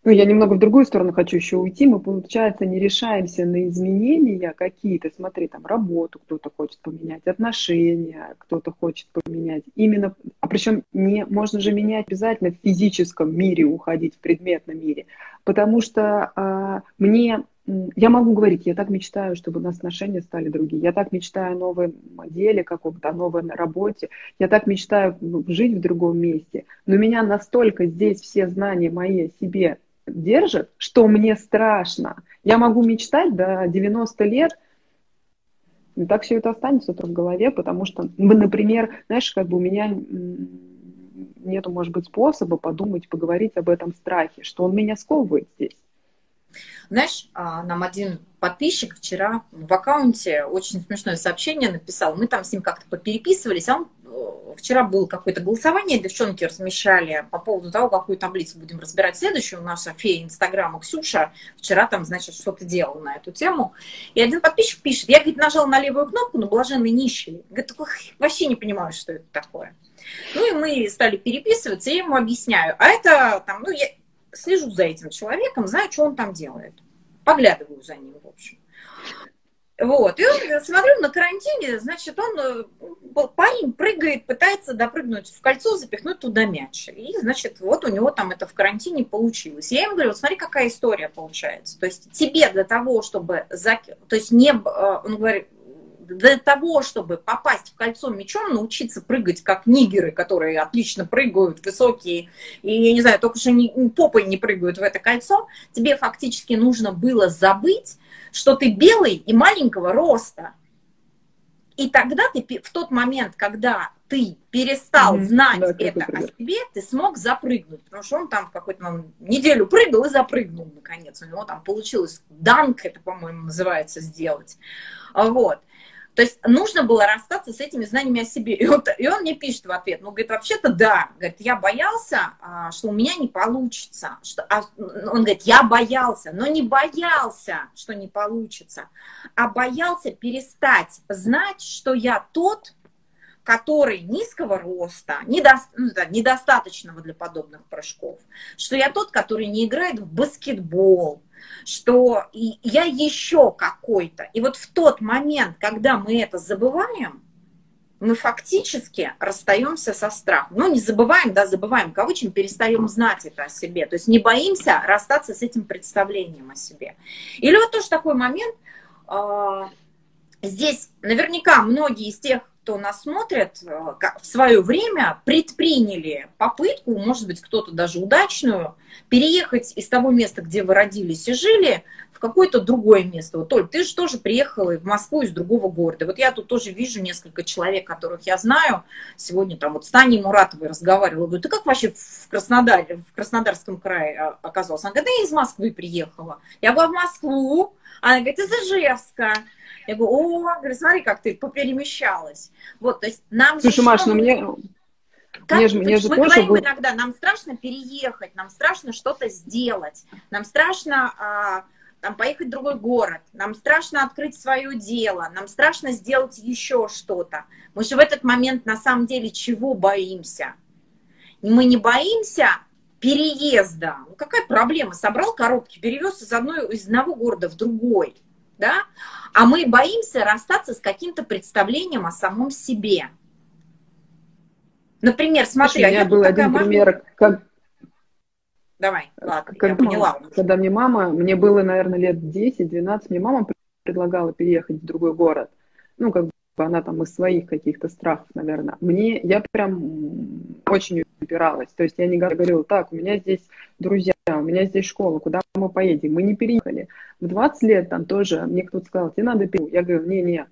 ну, я немного в другую сторону хочу еще уйти, мы, получается, не решаемся на изменения какие-то, смотри, там, работу кто-то хочет поменять, отношения кто-то хочет поменять, именно, а причем не, можно же менять обязательно в физическом мире, уходить в предметном мире, потому что а, мне я могу говорить, я так мечтаю, чтобы у нас отношения стали другие. Я так мечтаю о новом деле каком-то, о новой работе. Я так мечтаю жить в другом месте. Но меня настолько здесь все знания мои о себе держат, что мне страшно. Я могу мечтать до 90 лет, и так все это останется в голове, потому что, например, знаешь, как бы у меня нету, может быть, способа подумать, поговорить об этом страхе, что он меня сковывает здесь. Знаешь, а, нам один подписчик вчера в аккаунте очень смешное сообщение написал. Мы там с ним как-то попереписывались, а он вчера было какое-то голосование, девчонки размещали по поводу того, какую таблицу будем разбирать следующую. Нас фея Инстаграма Ксюша вчера там, значит, что-то делала на эту тему. И один подписчик пишет, я, говорит, нажал на левую кнопку, но блаженный нищий. Говорит, вообще не понимаю, что это такое. Ну и мы стали переписываться, я ему объясняю. А это там, ну, я, слежу за этим человеком, знаю, что он там делает. Поглядываю за ним, в общем. Вот, и он, смотрю, на карантине, значит, он, э, парень прыгает, пытается допрыгнуть в кольцо, запихнуть туда мяч. И, значит, вот у него там это в карантине получилось. Я ему говорю, вот смотри, какая история получается. То есть тебе для того, чтобы, то есть не, э, он говорит, для того, чтобы попасть в кольцо мячом, научиться прыгать как нигеры, которые отлично прыгают, высокие, и, я не знаю, только что не, попой не прыгают в это кольцо, тебе фактически нужно было забыть, что ты белый и маленького роста. И тогда ты в тот момент, когда ты перестал mm-hmm. знать да, это о себе, ты смог запрыгнуть. Потому что он там в какой-то неделю прыгал и запрыгнул, наконец. У него там получилось данк, это, по-моему, называется, сделать. Вот. То есть нужно было расстаться с этими знаниями о себе. И, вот, и он мне пишет в ответ, ну, говорит, вообще-то да. Говорит, я боялся, а, что у меня не получится. Что, а, он говорит, я боялся, но не боялся, что не получится, а боялся перестать знать, что я тот, который низкого роста, недо, ну, да, недостаточного для подобных прыжков, что я тот, который не играет в баскетбол, что я еще какой-то. И вот в тот момент, когда мы это забываем, мы фактически расстаемся со страхом. Ну, не забываем, да, забываем, кавычем, перестаем знать это о себе. То есть не боимся расстаться с этим представлением о себе. Или вот тоже такой момент, а, здесь наверняка многие из тех, кто нас смотрит, э, в свое время предприняли попытку, может быть, кто-то даже удачную, переехать из того места, где вы родились и жили, в какое-то другое место. Вот, Толь, ты же тоже приехала в Москву из другого города. Вот я тут тоже вижу несколько человек, которых я знаю. Сегодня там вот с Таней Муратовой разговаривала. Говорю, ты как вообще в Краснодаре, в Краснодарском крае оказалась? Она говорит, да я из Москвы приехала. Я была в Москву. Она говорит, из Ижевска. Я говорю, о, говорю, смотри, как ты поперемещалась. Вот, то есть нам Слушай, Маш, ну мне... Как, мне же, мне же мы тоже говорим был... иногда, нам страшно переехать, нам страшно что-то сделать, нам страшно а, там, поехать в другой город, нам страшно открыть свое дело, нам страшно сделать еще что-то. Мы же в этот момент на самом деле чего боимся? Мы не боимся переезда. Ну, какая проблема? Собрал коробки, перевез из, одной, из одного города в другой да, а мы боимся расстаться с каким-то представлением о самом себе. Например, смотри, Слушай, у меня был один пример, как... Давай, ладно, когда, я поняла. Когда мне мама, мне было, наверное, лет 10-12, мне мама предлагала переехать в другой город. Ну, как бы она там из своих каких-то страхов, наверное. Мне, я прям очень упиралась. То есть я не говорила, так, у меня здесь друзья, у меня здесь школа, куда мы поедем? Мы не переехали. В 20 лет там тоже мне кто-то сказал, тебе надо переехать. Я говорю, не-не,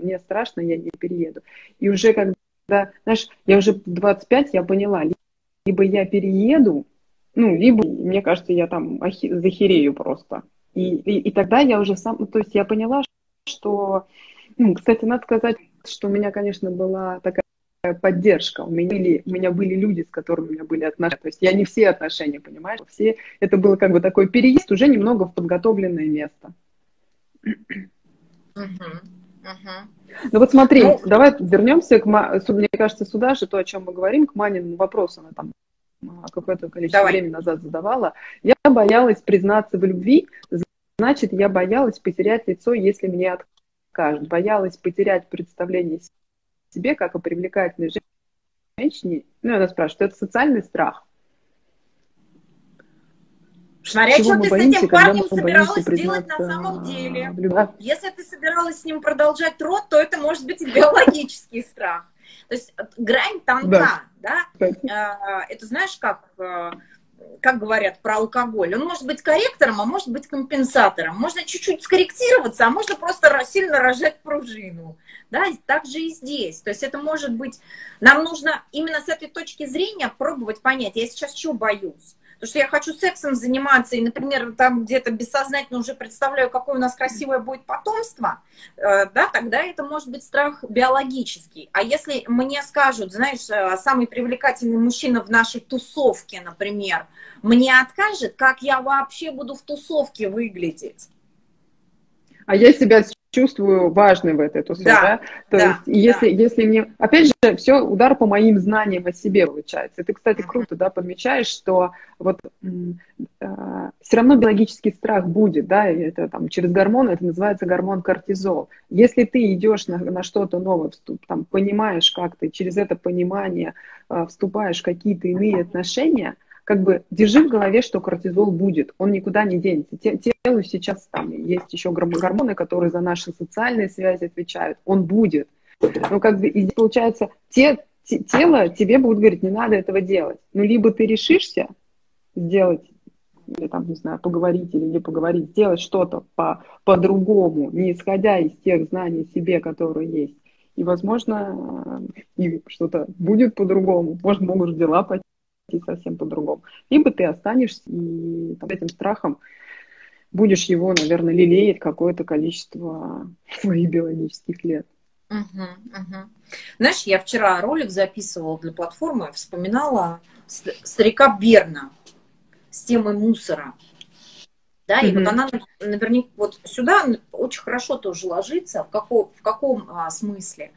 мне страшно, я не перееду. И уже когда, знаешь, я уже в 25, я поняла, либо я перееду, ну, либо, мне кажется, я там захерею просто. И, и, и тогда я уже сам, то есть я поняла, что, ну, кстати, надо сказать, что у меня, конечно, была такая поддержка. У меня, были, у меня были люди, с которыми у меня были отношения. То есть я не все отношения, понимаешь? Все, это было как бы такой переезд уже немного в подготовленное место. Ну вот смотри, ну, давай вернемся к, мне кажется, сюда же, то, о чем мы говорим, к Маниному вопросу, она там какое-то количество давай. времени назад задавала. Я боялась признаться в любви, значит, я боялась потерять лицо, если мне откажут. Боялась потерять представление себе, как о привлекательной женщине. Ну, она спрашивает, это социальный страх? Смотря что ты с этим парнем собиралась сделать на самом деле. Если ты собиралась с ним продолжать род, то это может быть биологический страх. То есть э, грань тонка, да? да? А, это знаешь, как э, как говорят про алкоголь, он может быть корректором, а может быть компенсатором. Можно чуть-чуть скорректироваться, а можно просто сильно рожать пружину. Да, так же и здесь. То есть это может быть... Нам нужно именно с этой точки зрения пробовать понять, я сейчас чего боюсь. Потому что я хочу сексом заниматься, и, например, там где-то бессознательно уже представляю, какое у нас красивое будет потомство, э, да, тогда это может быть страх биологический. А если мне скажут, знаешь, э, самый привлекательный мужчина в нашей тусовке, например, мне откажет, как я вообще буду в тусовке выглядеть? А я себя чувствую важной в этой тусовке, да? да? То да, есть, если, да. если мне, опять же, все удар по моим знаниям о себе получается. ты, кстати, круто, да, подмечаешь, что вот э, все равно биологический страх будет, да, и это там через гормоны, это называется гормон кортизол. Если ты идешь на, на что-то новое, вступ, там, понимаешь, как ты через это понимание э, вступаешь в какие-то иные отношения, как бы держи в голове, что кортизол будет, он никуда не денется. Телу сейчас там есть еще гормоны, которые за наши социальные связи отвечают, он будет. Но как бы и получается, те, те, тело тебе будет говорить, не надо этого делать. Ну, либо ты решишься сделать, или там, не знаю, поговорить или не поговорить, сделать что-то по, по-другому, не исходя из тех знаний себе, которые есть. И, возможно, и что-то будет по-другому. Может, могут дела пойти совсем по-другому. Либо ты останешься и там, этим страхом будешь его, наверное, лелеять какое-то количество своих биологических лет. Угу, угу. Знаешь, я вчера ролик записывала для платформы, вспоминала старика Берна с темой мусора. Да, и вот она наверняка вот сюда очень хорошо тоже ложится. В каком, в каком а, смысле?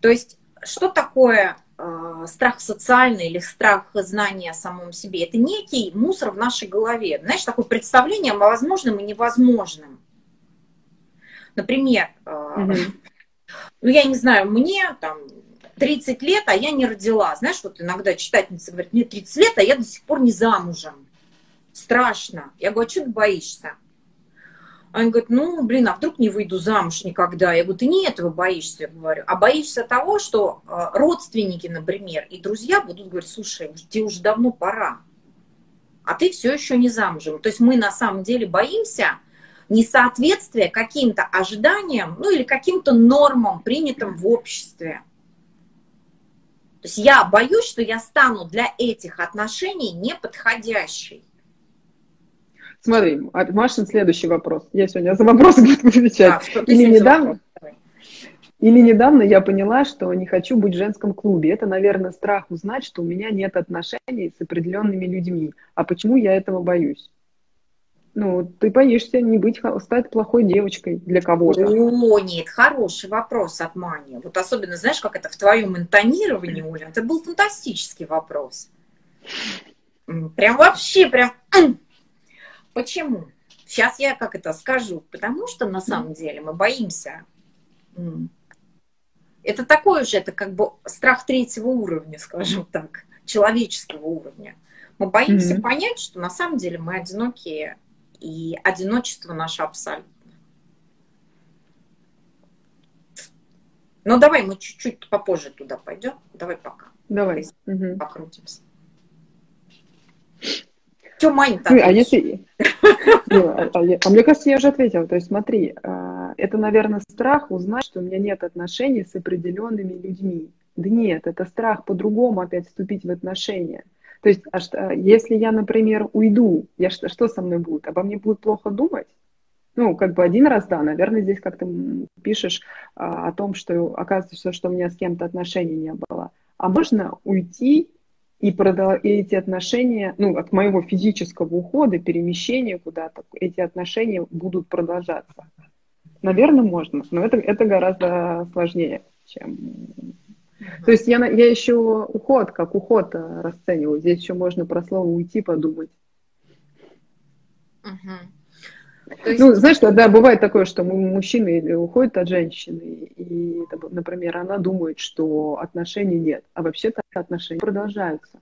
То есть, что такое страх социальный или страх знания о самом себе. Это некий мусор в нашей голове. Знаешь, такое представление о возможном и невозможном. Например, mm-hmm. ну я не знаю, мне там 30 лет, а я не родила. Знаешь, вот иногда читательница говорит, мне 30 лет, а я до сих пор не замужем. Страшно. Я говорю, а что ты боишься? Они говорят, ну, блин, а вдруг не выйду замуж никогда? Я говорю, ты не этого боишься, я говорю, а боишься того, что э, родственники, например, и друзья будут говорить, слушай, тебе уже давно пора, а ты все еще не замужем. То есть мы на самом деле боимся несоответствия каким-то ожиданиям, ну или каким-то нормам, принятым в обществе. То есть я боюсь, что я стану для этих отношений неподходящей. Смотри, Машин следующий вопрос. Я сегодня за вопросы буду отвечать. А, или, недавно, или недавно я поняла, что не хочу быть в женском клубе. Это, наверное, страх узнать, что у меня нет отношений с определенными людьми. А почему я этого боюсь? Ну, ты боишься не быть, стать плохой девочкой для кого-то. О, нет, хороший вопрос от Мани. Вот особенно, знаешь, как это в твоем интонировании, Оля, это был фантастический вопрос. Прям вообще, прям Почему? Сейчас я как это скажу. Потому что на самом деле мы боимся. Это такой же, это как бы страх третьего уровня, скажем так, человеческого уровня. Мы боимся mm-hmm. понять, что на самом деле мы одинокие, и одиночество наше абсолютно. Ну, давай мы чуть-чуть попозже туда пойдем. Давай пока. Давай. Покрутимся. Что Мань А если... А, а, а мне кажется, я уже ответила. То есть смотри, а, это, наверное, страх узнать, что у меня нет отношений с определенными людьми. Да нет, это страх по-другому опять вступить в отношения. То есть, а что, если я, например, уйду, я, что, что со мной будет? Обо мне будут плохо думать? Ну, как бы один раз, да, наверное, здесь как то пишешь а, о том, что оказывается, что у меня с кем-то отношений не было. А можно уйти и, продал, и эти отношения, ну, от моего физического ухода, перемещения куда-то, эти отношения будут продолжаться. Наверное, можно, но это, это гораздо сложнее, чем... То есть я, я еще уход, как уход э, расцениваю. Здесь еще можно про слово уйти подумать. Uh-huh. Есть... Ну, знаешь, да, бывает такое, что мужчины уходят от женщины, и, например, она думает, что отношений нет, а вообще-то отношения продолжаются.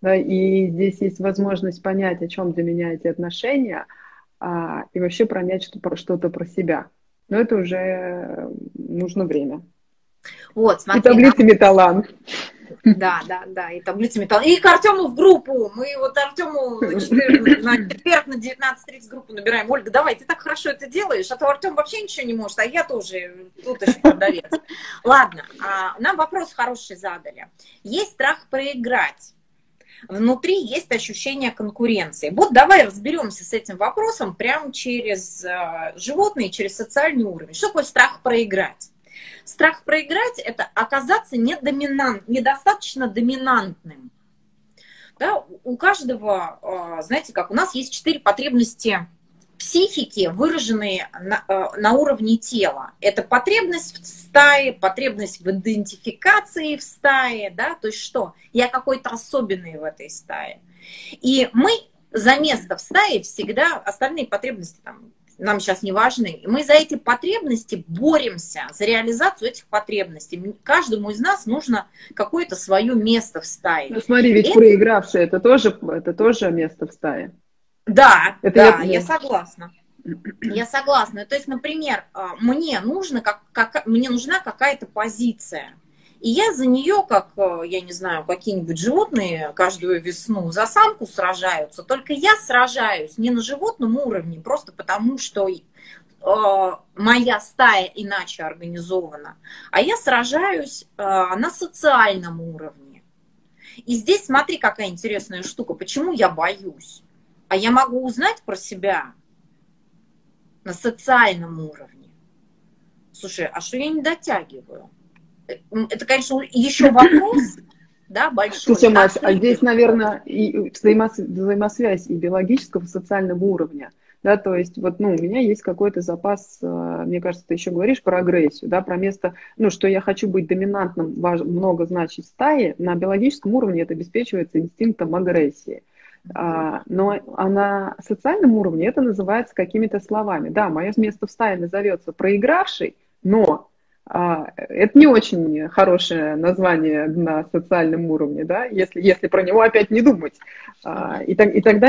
Да, и здесь есть возможность понять, о чем для меня эти отношения, а, и вообще пронять что, про что-то про себя. Но это уже нужно время. Вот, смотри. И таблицами талант. Да, да, да, и таблица металл. И к Артему в группу. Мы вот Артему на четверг на 19.30 группу набираем. Ольга, давай, ты так хорошо это делаешь, а то Артем вообще ничего не может, а я тоже тут еще продавец. Ладно, а, нам вопрос хороший задали. Есть страх проиграть. Внутри есть ощущение конкуренции. Вот давай разберемся с этим вопросом прямо через э, животные, через социальный уровень. Что такое страх проиграть? Страх проиграть – это оказаться недоминант, недостаточно доминантным. Да, у каждого, а, знаете, как у нас есть четыре потребности психики, выраженные на, а, на уровне тела. Это потребность в стае, потребность в идентификации в стае, да, то есть что? Я какой-то особенный в этой стае. И мы за место в стае всегда остальные потребности там нам сейчас не важны. Мы за эти потребности боремся, за реализацию этих потребностей. Каждому из нас нужно какое-то свое место в стае. Ну смотри, ведь это... проигравший это тоже, это тоже место в стае. Да, это да, я, я согласна. Я согласна. То есть, например, а, мне нужно, как, как, мне нужна какая-то позиция. И я за нее, как, э, я не знаю, какие-нибудь животные каждую весну за самку сражаются. Только я сражаюсь не на животном уровне, просто потому что э, моя стая иначе организована, а я сражаюсь э, на социальном уровне. И здесь смотри, какая интересная штука. Почему я боюсь? А я могу узнать про себя на социальном уровне. Слушай, а что я не дотягиваю? Это, конечно, еще вопрос, да, большой. Слушай, Маш, а здесь, наверное, и взаимосвязь и биологического, и социального уровня. Да, то есть вот, ну, у меня есть какой-то запас, э, мне кажется, ты еще говоришь про агрессию, да, про место, ну, что я хочу быть доминантным, много значит стаи, на биологическом уровне это обеспечивается инстинктом агрессии. А, но а на социальном уровне это называется какими-то словами. Да, мое место в стае назовется проигравший, но а, это не очень хорошее название на социальном уровне, да, если, если про него опять не думать. А, и, так, и тогда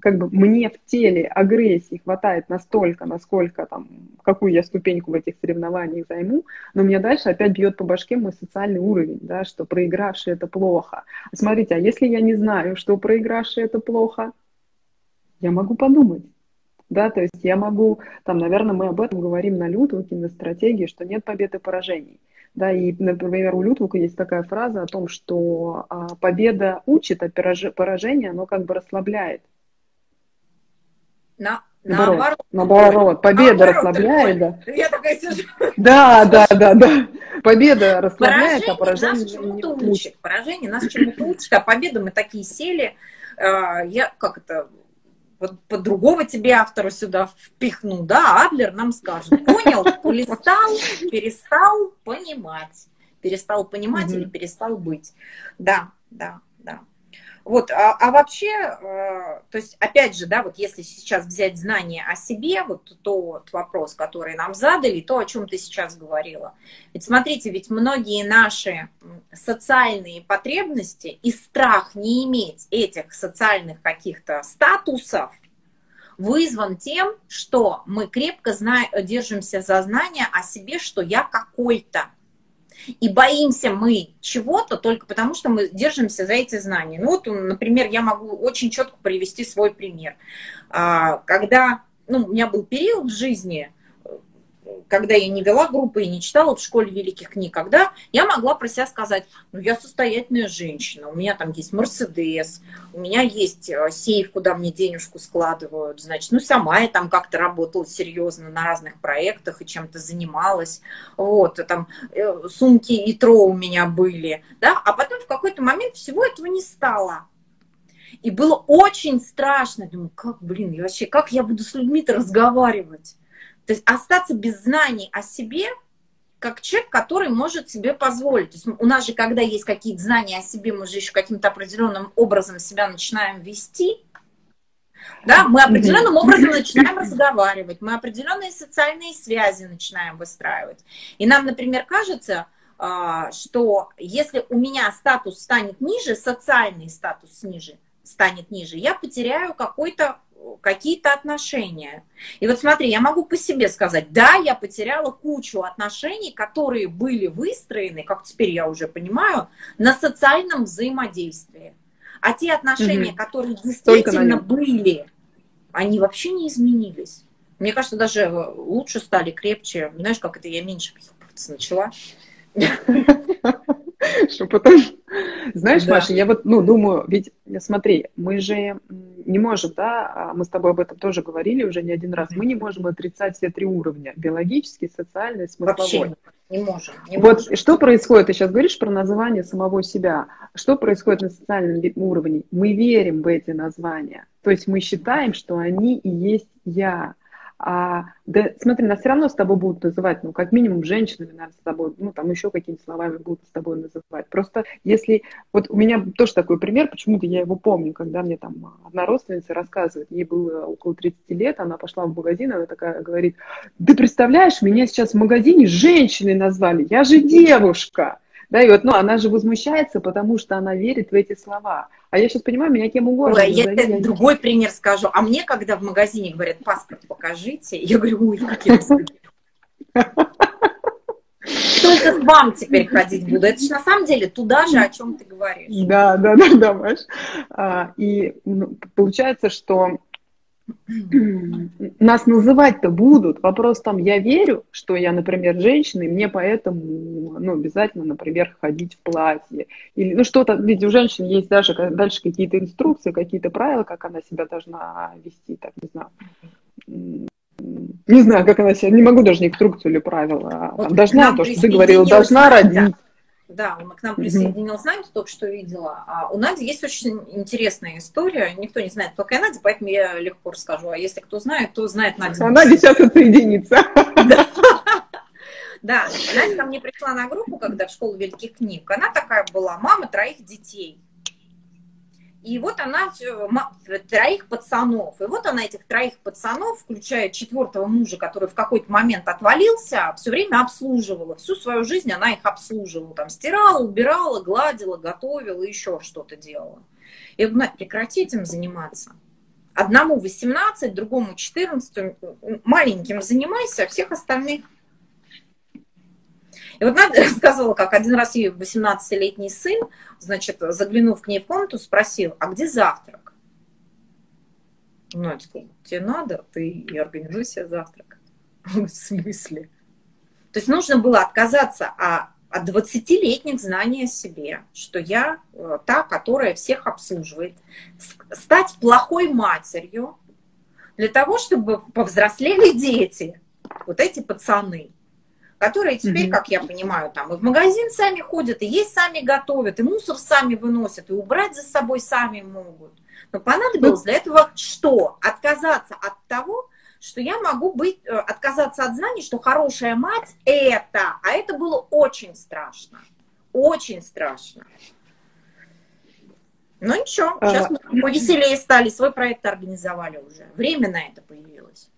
как бы мне в теле агрессии хватает настолько, насколько там, какую я ступеньку в этих соревнованиях займу, но мне дальше опять бьет по башке мой социальный уровень, да, что проигравший это плохо. Смотрите, а если я не знаю, что проигравший это плохо, я могу подумать да, то есть я могу, там, наверное, мы об этом говорим на Лютвуке, на стратегии, что нет победы и поражений. Да, и, например, у Лютвука есть такая фраза о том, что а, победа учит, а поражение, оно как бы расслабляет. На, наоборот. Наоборот, победа наоборот, расслабляет, да. Я такая сижу. Да, да, да, да. Победа расслабляет, поражение а поражение нас чему-то учит. учит. Поражение нас чему-то учит, а победа мы такие сели. А, я как это вот по другого тебе автора сюда впихну, да, Адлер нам скажет, понял, полистал, перестал понимать, перестал понимать или перестал быть. Да, да. Вот, а, а вообще, э, то есть, опять же, да, вот если сейчас взять знание о себе, вот тот вопрос, который нам задали, то, о чем ты сейчас говорила. Ведь смотрите, ведь многие наши социальные потребности и страх не иметь этих социальных каких-то статусов вызван тем, что мы крепко знаем, держимся за знание о себе, что я какой-то. И боимся мы чего-то только потому, что мы держимся за эти знания. Ну вот, например, я могу очень четко привести свой пример. А, когда ну, у меня был период в жизни, когда я не вела группы и не читала в школе великих книг, когда я могла про себя сказать, ну, я состоятельная женщина, у меня там есть Мерседес, у меня есть э, сейф, куда мне денежку складывают, значит, ну, сама я там как-то работала серьезно на разных проектах и чем-то занималась, вот, там э, сумки и тро у меня были, да, а потом в какой-то момент всего этого не стало. И было очень страшно. Думаю, как, блин, вообще, как я буду с людьми-то разговаривать? То есть остаться без знаний о себе, как человек, который может себе позволить. То есть у нас же, когда есть какие-то знания о себе, мы же еще каким-то определенным образом себя начинаем вести. Да, мы определенным образом начинаем разговаривать, мы определенные социальные связи начинаем выстраивать. И нам, например, кажется, а, что если у меня статус станет ниже, социальный статус ниже, станет ниже, я потеряю какой-то какие-то отношения. И вот смотри, я могу по себе сказать, да, я потеряла кучу отношений, которые были выстроены, как теперь я уже понимаю, на социальном взаимодействии. А те отношения, угу. которые действительно были, они вообще не изменились. Мне кажется, даже лучше стали, крепче. Знаешь, как это я меньше начала. Что потом... Знаешь, да. Маша, я вот, ну, думаю, ведь, смотри, мы же не можем, да, а мы с тобой об этом тоже говорили уже не один раз, мы не можем отрицать все три уровня, биологический, социальный, смысловой. Вообще не можем. Не вот можем. что происходит, ты сейчас говоришь про название самого себя, что происходит на социальном уровне? Мы верим в эти названия, то есть мы считаем, что они и есть я, а, да, смотри, нас все равно с тобой будут называть, ну, как минимум, женщинами, наверное, с тобой, ну, там еще какими-то словами будут с тобой называть. Просто если, вот у меня тоже такой пример, почему-то я его помню, когда мне там одна родственница рассказывает, ей было около 30 лет, она пошла в магазин, она такая говорит, ты представляешь, меня сейчас в магазине женщиной назвали, я же девушка. Да, и вот, ну, она же возмущается, потому что она верит в эти слова. А я сейчас понимаю, меня кем угодно. Ой, я тебе другой пример скажу. А мне, когда в магазине говорят, паспорт покажите, я говорю, ой, какие только к вам теперь ходить буду. Это же на самом деле туда же, о чем ты говоришь. Да, да, да, да, Маш. А, и ну, получается, что нас называть-то будут. Вопрос там, я верю, что я, например, женщина, и мне поэтому, ну, обязательно, например, ходить в платье. Или, ну, что-то, ведь у женщин есть даже дальше какие-то инструкции, какие-то правила, как она себя должна вести, так, не знаю. Не знаю, как она себя, не могу даже инструкцию или правила. Вот должна, то, что ты говорила, должна родить. Да, он к нам присоединился, знаете, только что видела. А у Нади есть очень интересная история. Никто не знает, кто такая Надя, поэтому я легко расскажу. А если кто знает, то знает Надя. Она сейчас отсоединится. Да. Надя ко мне пришла на группу, когда в школу великих книг. Она такая была, мама троих детей. И вот она троих пацанов. И вот она этих троих пацанов, включая четвертого мужа, который в какой-то момент отвалился, все время обслуживала. Всю свою жизнь она их обслуживала. Там стирала, убирала, гладила, готовила, еще что-то делала. И говорю, прекрати этим заниматься. Одному 18, другому 14, маленьким занимайся, а всех остальных и вот Надя рассказывала, как один раз ее 18-летний сын, значит, заглянув к ней в комнату, спросил, а где завтрак? Надя сказала, тебе надо, ты и организуй себе завтрак. В смысле? То есть нужно было отказаться от 20-летних знаний о себе, что я э, та, которая всех обслуживает, стать плохой матерью для того, чтобы повзрослели дети, вот эти пацаны которые теперь, mm-hmm. как я понимаю, там и в магазин сами ходят, и есть сами готовят, и мусор сами выносят, и убрать за собой сами могут. Но понадобилось для этого что? Отказаться от того, что я могу быть, э, отказаться от знаний, что хорошая мать это, а это было очень страшно, очень страшно. Ну ничего, сейчас а... мы повеселее стали, свой проект организовали уже, время на это появилось.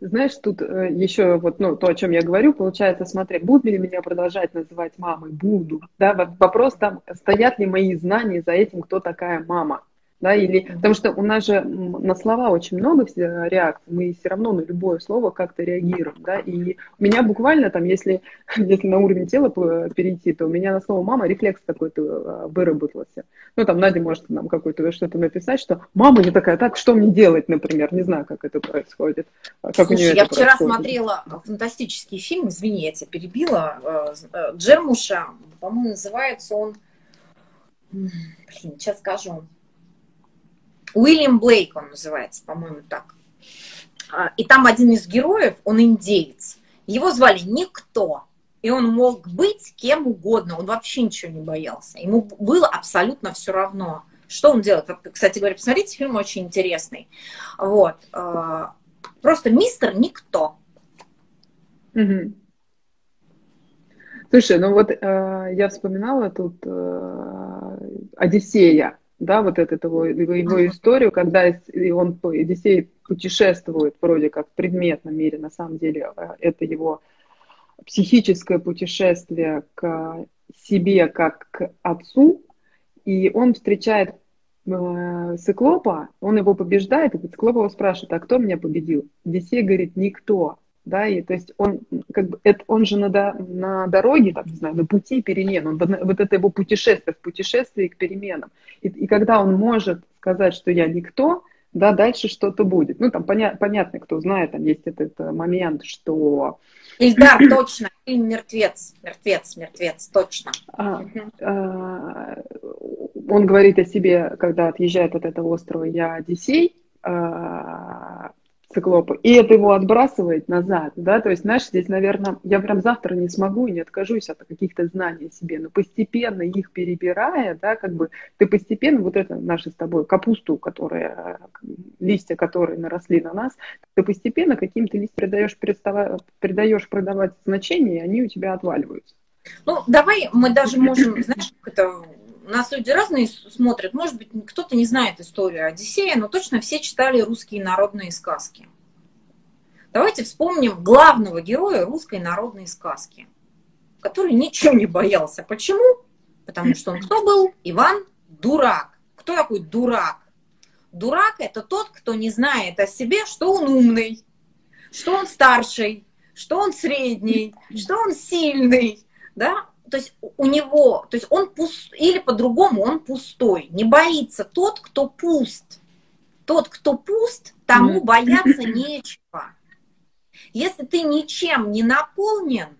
Знаешь, тут э, еще вот, ну, то, о чем я говорю, получается, смотри, будут ли меня продолжать называть мамой? Буду. Да, вопрос там, стоят ли мои знания за этим, кто такая мама да, или, потому что у нас же на слова очень много реакций, мы все равно на любое слово как-то реагируем, да, и у меня буквально там, если, если на уровень тела перейти, то у меня на слово мама рефлекс какой-то а, выработался. Ну, там Надя может нам какой-то что-то написать, что мама не такая, так, что мне делать, например, не знаю, как это происходит. А как Слушай, я вчера происходит. смотрела фантастический фильм, извини, я тебя перебила, э, э, Джермуша, по-моему, называется он, блин, сейчас скажу, Уильям Блейк он называется, по-моему, так. А, и там один из героев, он индеец. Его звали Никто. И он мог быть кем угодно, он вообще ничего не боялся. Ему было абсолютно все равно, что он делает. Кстати говоря, посмотрите, фильм очень интересный. Вот. А, просто мистер Никто. Угу. Слушай, ну вот э, я вспоминала тут э, Одиссея да, вот эту его, его историю, когда он, Одиссей путешествует вроде как в предметном мире, на самом деле э, это его психическое путешествие к себе как к отцу, и он встречает э, циклопа, он его побеждает, и циклоп его спрашивает, а кто меня победил? Одиссей говорит, никто. Да, и то есть он, как бы, это, он же на, на дороге, там, не знаю, на пути перемен, он, вот это его путешествие, в путешествии к переменам. И, и когда он может сказать, что я никто, да, дальше что-то будет. Ну, там поня- понятно, кто знает, там есть этот, этот момент, что... Ильдар, точно, фильм «Мертвец», «Мертвец», «Мертвец», точно. А, а, он говорит о себе, когда отъезжает от этого острова, я Одиссей, а, циклопа, и это его отбрасывает назад, да, то есть, знаешь, здесь, наверное, я прям завтра не смогу и не откажусь от каких-то знаний о себе, но постепенно их перебирая, да, как бы ты постепенно вот это наши с тобой капусту, которая, листья, которые наросли на нас, ты постепенно каким-то листьям придаешь, придаешь продавать значение, и они у тебя отваливаются. Ну, давай мы даже можем, знаешь, как это нас люди разные смотрят. Может быть, кто-то не знает историю Одиссея, но точно все читали русские народные сказки. Давайте вспомним главного героя русской народной сказки, который ничего не боялся. Почему? Потому что он кто был? Иван Дурак. Кто такой дурак? Дурак – это тот, кто не знает о себе, что он умный, что он старший, что он средний, что он сильный, да? То есть у него, то есть он пуст, или по-другому он пустой. Не боится тот, кто пуст. Тот, кто пуст, тому бояться нечего. Если ты ничем не наполнен,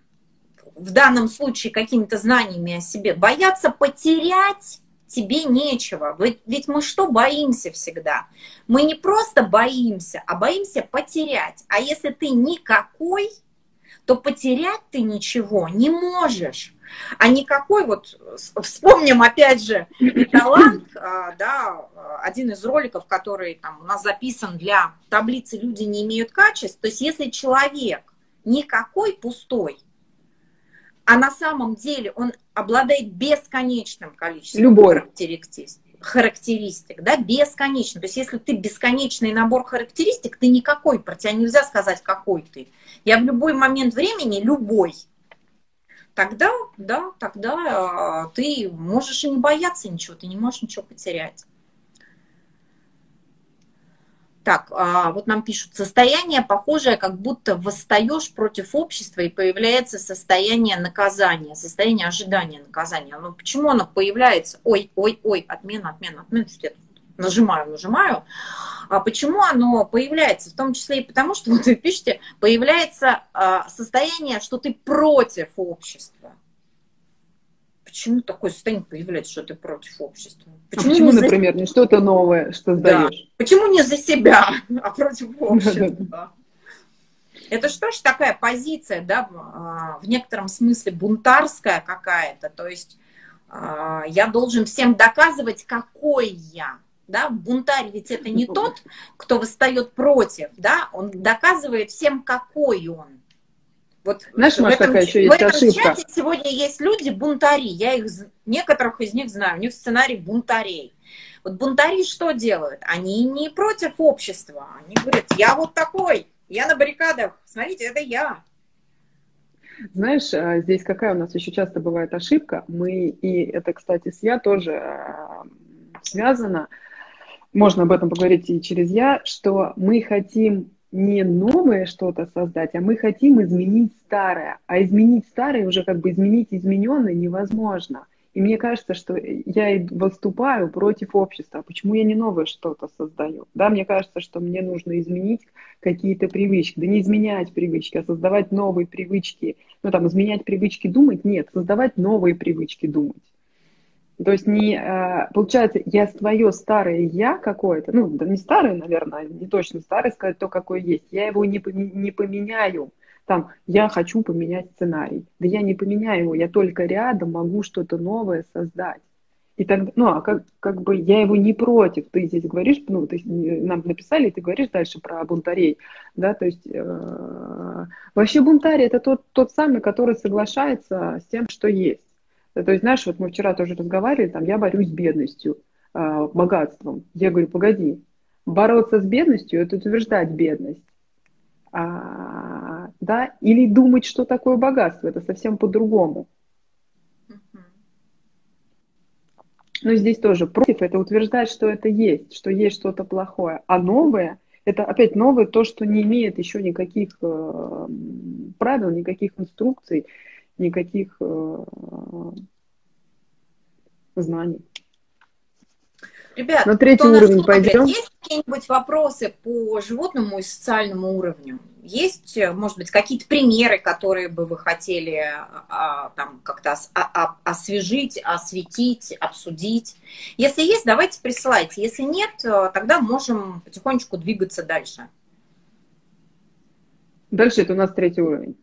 в данном случае какими-то знаниями о себе, бояться потерять тебе нечего. Ведь мы что боимся всегда? Мы не просто боимся, а боимся потерять. А если ты никакой, то потерять ты ничего не можешь. А никакой вот, вспомним опять же, талант, а, да, один из роликов, который там у нас записан для таблицы «Люди не имеют качеств», то есть если человек никакой пустой, а на самом деле он обладает бесконечным количеством Любой. характеристик, характеристик, да, бесконечно. То есть если ты бесконечный набор характеристик, ты никакой, про тебя нельзя сказать, какой ты. Я в любой момент времени любой тогда, да, тогда э, ты можешь и не бояться ничего, ты не можешь ничего потерять. Так, а, вот нам пишут, состояние похожее, как будто восстаешь против общества и появляется состояние наказания, состояние ожидания наказания. Но почему оно появляется? Ой, ой, ой, отмена, отмена, отмена, что я нажимаю, нажимаю. А почему оно появляется? В том числе и потому, что вот вы пишете, появляется а, состояние, что ты против общества. Почему такое состояние появляется, что ты против общества? А почему, а почему не например, за... не что-то новое создаешь? Да. Почему не за себя, а против общества? Это что ж такая позиция, да, в некотором смысле бунтарская какая-то, то есть я должен всем доказывать, какой я да, бунтарь ведь это не тот, кто восстает против, да, он доказывает всем, какой он. Вот Знаешь, в этом, такая еще есть в этом ошибка. чате сегодня есть люди бунтари, я их, некоторых из них знаю, у них сценарий бунтарей. Вот бунтари что делают? Они не против общества, они говорят, я вот такой, я на баррикадах, смотрите, это я. Знаешь, а, здесь какая у нас еще часто бывает ошибка, мы, и это, кстати, с я тоже а, связано, можно об этом поговорить и через я, что мы хотим не новое что-то создать, а мы хотим изменить старое. А изменить старое уже как бы изменить измененное невозможно. И мне кажется, что я выступаю против общества. Почему я не новое что-то создаю? Да, мне кажется, что мне нужно изменить какие-то привычки. Да не изменять привычки, а создавать новые привычки. Ну, там, изменять привычки думать? Нет, создавать новые привычки думать. То есть не, э, получается, я свое старое я какое-то, ну, да не старое, наверное, не точно старое сказать, то, какое есть, я его не, не поменяю. Там, я хочу поменять сценарий. Да я не поменяю его, я только рядом могу что-то новое создать. И тогда, ну, а как, как бы я его не против. Ты здесь говоришь, ну, ты, нам написали, ты говоришь дальше про бунтарей, да, то есть э, вообще бунтарь это тот, тот самый, который соглашается с тем, что есть. То есть, знаешь, вот мы вчера тоже разговаривали, там, я борюсь с бедностью, э, богатством. Я говорю, погоди, бороться с бедностью – это утверждать бедность. А да, или думать, что такое богатство, это совсем по-другому. Но здесь тоже против это утверждать, что это есть, что есть что-то плохое. А новое, это опять новое то, что не имеет еще никаких э, правил, никаких инструкций, никаких э, знаний. Ребят, на третий уровень пойдем. Есть какие-нибудь вопросы по животному и социальному уровню? Есть, э, может быть, какие-то примеры, которые бы вы хотели а, там как-то а, освежить, осветить, обсудить? Если есть, давайте присылайте. Если нет, э, тогда можем потихонечку двигаться дальше. Дальше это у нас третий уровень.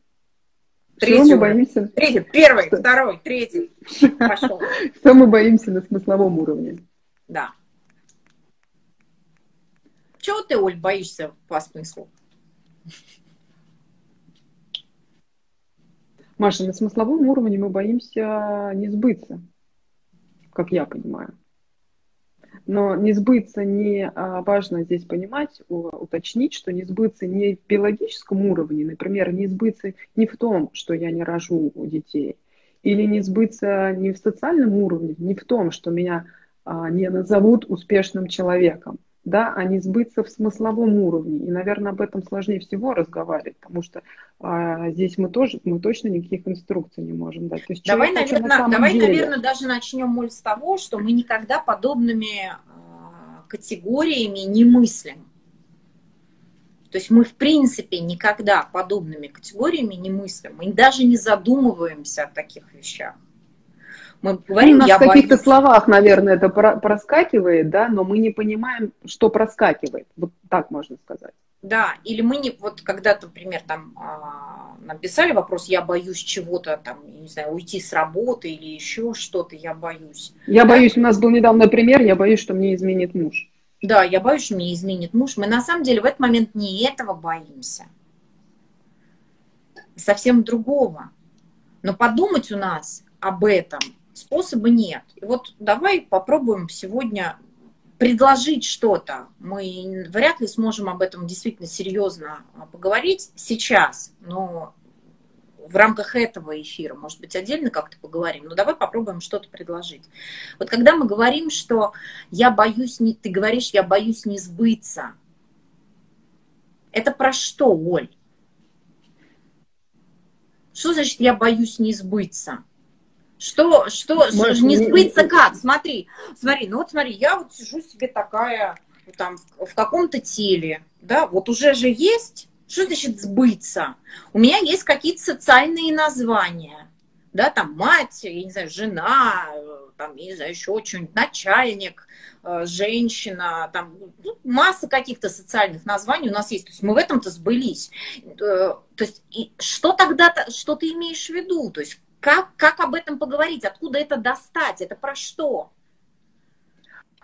Третий мы боимся? Третий, первый, Что? второй, третий. Пошел. Что мы боимся на смысловом уровне? Да. Чего ты, Оль, боишься по смыслу? Маша, на смысловом уровне мы боимся не сбыться, как я понимаю. Но не сбыться не а, важно здесь понимать, уточнить, что не сбыться не в биологическом уровне, например, не сбыться не в том, что я не рожу детей, или не сбыться не в социальном уровне, не в том, что меня а, не назовут успешным человеком да, а не сбыться в смысловом уровне. И, наверное, об этом сложнее всего разговаривать, потому что а, здесь мы тоже, мы точно никаких инструкций не можем дать. То есть давай, наверное, на давай деле... наверное, даже начнем, Моль, с того, что мы никогда подобными а, категориями не мыслим. То есть мы, в принципе, никогда подобными категориями не мыслим. Мы даже не задумываемся о таких вещах. Мы говорим, ну, у нас в каких-то словах, наверное, это проскакивает, да, но мы не понимаем, что проскакивает. Вот так можно сказать. Да, или мы не, вот когда-то, например, там а, написали вопрос, я боюсь чего-то, там, не знаю, уйти с работы или еще что-то, я боюсь. Я да? боюсь, у нас был недавно пример, я боюсь, что мне изменит муж. Да, я боюсь, что мне изменит муж. Мы на самом деле в этот момент не этого боимся. Совсем другого. Но подумать у нас об этом способа нет. И вот давай попробуем сегодня предложить что-то. Мы вряд ли сможем об этом действительно серьезно поговорить сейчас, но в рамках этого эфира, может быть, отдельно как-то поговорим, но давай попробуем что-то предложить. Вот когда мы говорим, что я боюсь, не, ты говоришь, я боюсь не сбыться, это про что, Оль? Что значит я боюсь не сбыться? Что, что, Может, не сбыться не... как? Смотри, смотри, ну вот смотри, я вот сижу себе такая там в, в каком-то теле, да, вот уже же есть, что значит сбыться? У меня есть какие-то социальные названия, да, там мать, я не знаю, жена, там, я не знаю, еще что-нибудь, начальник, э, женщина, там, ну, масса каких-то социальных названий у нас есть. То есть мы в этом-то сбылись. Э, то есть и что тогда, что ты имеешь в виду? То есть как, как об этом поговорить? Откуда это достать? Это про что?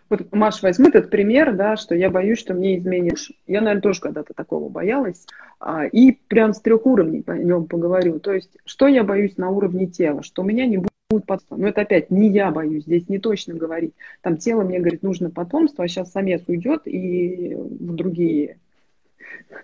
Вот, Маш, возьми этот пример, да, что я боюсь, что мне изменишь. Я, наверное, тоже когда-то такого боялась. А, и прям с трех уровней по нем поговорю. То есть, что я боюсь на уровне тела? Что у меня не будет потомства. Но это опять не я боюсь, здесь не точно говорить. Там тело мне говорит, нужно потомство, а сейчас самец уйдет и в другие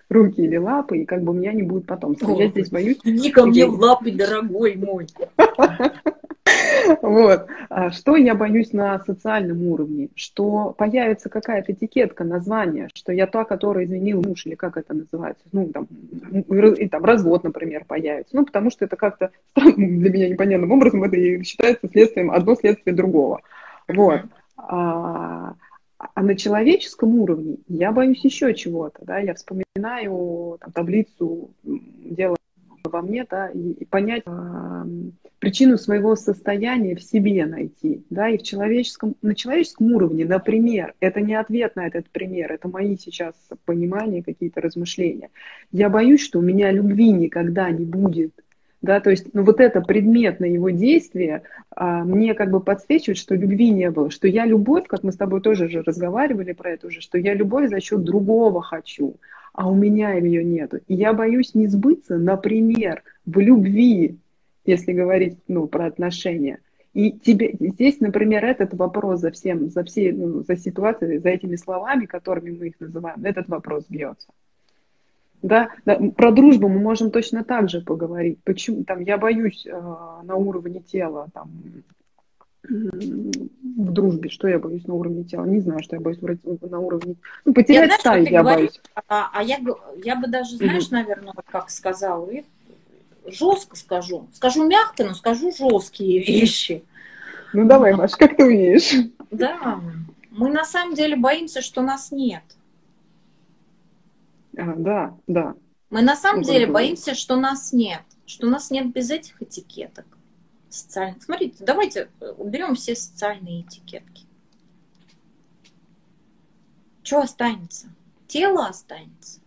руки или лапы, и как бы у меня не будет потомства. О, я здесь боюсь... Иди ко мне в лапы, дорогой мой. Вот. А что я боюсь на социальном уровне? Что появится какая-то этикетка, название, что я та, которая изменил муж, или как это называется, ну, там, и, там развод, например, появится. Ну, потому что это как-то для меня непонятным образом это считается следствием, одно следствие другого. Вот. А, на человеческом уровне я боюсь еще чего-то, да, я вспоминаю там, таблицу дела во мне, да, и понять э, причину своего состояния в себе найти, да, и в человеческом, на человеческом уровне, например, это не ответ на этот пример, это мои сейчас понимания, какие-то размышления. Я боюсь, что у меня любви никогда не будет, да, то есть, ну, вот это предметное его действие а, мне как бы подсвечивает, что любви не было, что я любовь, как мы с тобой тоже же разговаривали про это уже, что я любовь за счет другого хочу, а у меня ее нету. И я боюсь не сбыться, например, в любви, если говорить, ну, про отношения. И тебе здесь, например, этот вопрос за всем, за всей, ну, за ситуацией, за этими словами, которыми мы их называем, этот вопрос бьется. Да, да, про дружбу мы можем точно так же поговорить. Почему там я боюсь э, на уровне тела, там в дружбе, что я боюсь на уровне тела? Не знаю, что я боюсь на уровне... Ну, потерять я, стаю я говоришь, боюсь. А, а я, я бы даже, знаешь, mm-hmm. наверное, как сказала, жестко скажу. Скажу мягко, но скажу жесткие вещи. Ну давай, Маш, как ты умеешь? Да, мы на самом деле боимся, что нас нет. А, да, да. Мы на самом деле боимся, что нас нет, что нас нет без этих этикеток социальных. Смотрите, давайте э, уберем все социальные этикетки. Что останется? Тело останется.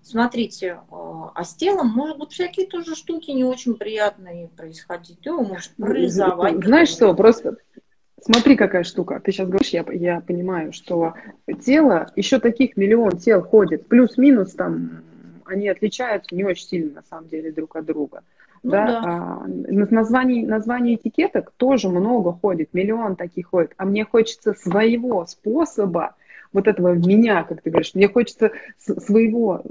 Смотрите, э, а с телом быть всякие тоже штуки не очень приятные происходить. Его может парализовать. Знаешь что, просто смотри, какая штука. Ты сейчас говоришь, я, я понимаю, что тело, еще таких миллион тел ходит, плюс-минус там, они отличаются не очень сильно, на самом деле, друг от друга. Ну, да? Да. А, названий, названий этикеток тоже много ходит, миллион таких ходит. А мне хочется своего способа, вот этого меня, как ты говоришь, мне хочется своего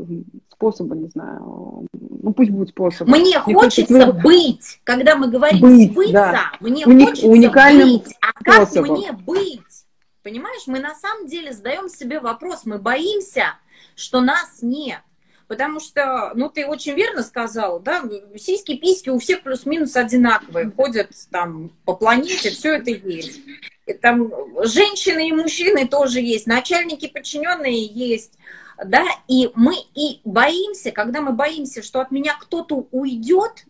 способа, не знаю, ну пусть будет способ. Мне, мне хочется, хочется своего... быть, когда мы говорим быть, сбыться, да. мне Уни- хочется уникальным быть, как мне быть? Понимаешь, мы на самом деле задаем себе вопрос, мы боимся, что нас нет. Потому что, ну, ты очень верно сказал, да, сиськи, письки у всех плюс-минус одинаковые, ходят там по планете, все это есть. И там женщины и мужчины тоже есть, начальники, подчиненные есть, да, и мы и боимся, когда мы боимся, что от меня кто-то уйдет,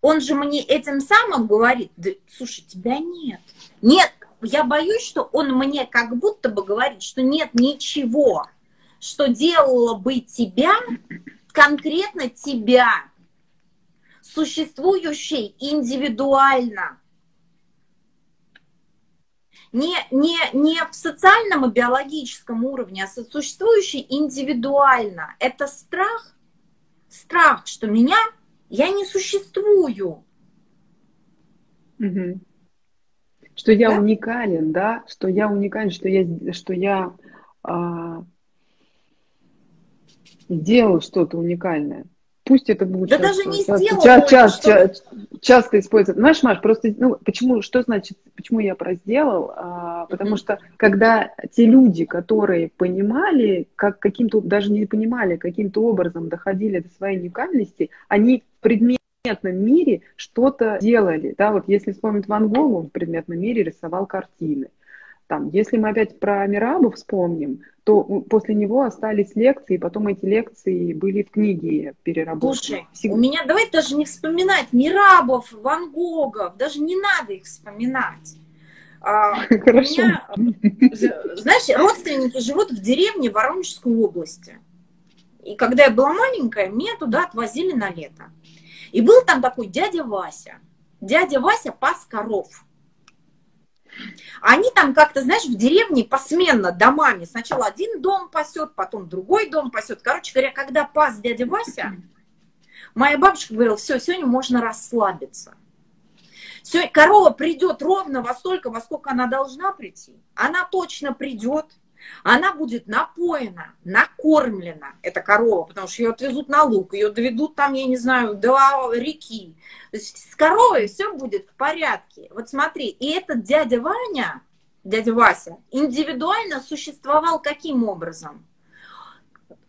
он же мне этим самым говорит, да, слушай, тебя нет. Нет, я боюсь, что он мне как будто бы говорит, что нет ничего что делало бы тебя, конкретно тебя, существующей индивидуально. Не, не, не в социальном и биологическом уровне, а существующей индивидуально. Это страх, страх, что меня, я не существую. Угу. Что я да? уникален, да, что я уникален, что я, что я а, сделал что-то уникальное. Пусть это будет да часто, даже не часто, сделал, часто, часто, часто, часто использовать. Знаешь, Маш, просто, ну, почему, что значит, почему я про сделал? А, потому mm-hmm. что когда те люди, которые понимали, как каким-то, даже не понимали, каким-то образом доходили до своей уникальности, они в предметном мире что-то делали. Да, вот если вспомнить Ван Гога, он в предметном мире рисовал картины. Там, если мы опять про Мирабу вспомним, то после него остались лекции, потом эти лекции были в книге переработаны. Слушай, Всегда... у меня, давай даже не вспоминать Мирабов, Ван Гогов, даже не надо их вспоминать. А, Хорошо. Меня, знаешь, родственники живут в деревне Воронежской области. И когда я была маленькая, меня туда отвозили на лето. И был там такой дядя Вася. Дядя Вася пас коров. Они там как-то, знаешь, в деревне посменно домами. Сначала один дом пасет, потом другой дом пасет. Короче говоря, когда пас дядя Вася, моя бабушка говорила, все, сегодня можно расслабиться. Все, корова придет ровно во столько, во сколько она должна прийти. Она точно придет, она будет напоена, накормлена, эта корова, потому что ее отвезут на луг, ее доведут там, я не знаю, до реки. То есть с коровой все будет в порядке. Вот смотри, и этот дядя Ваня, дядя Вася, индивидуально существовал каким образом?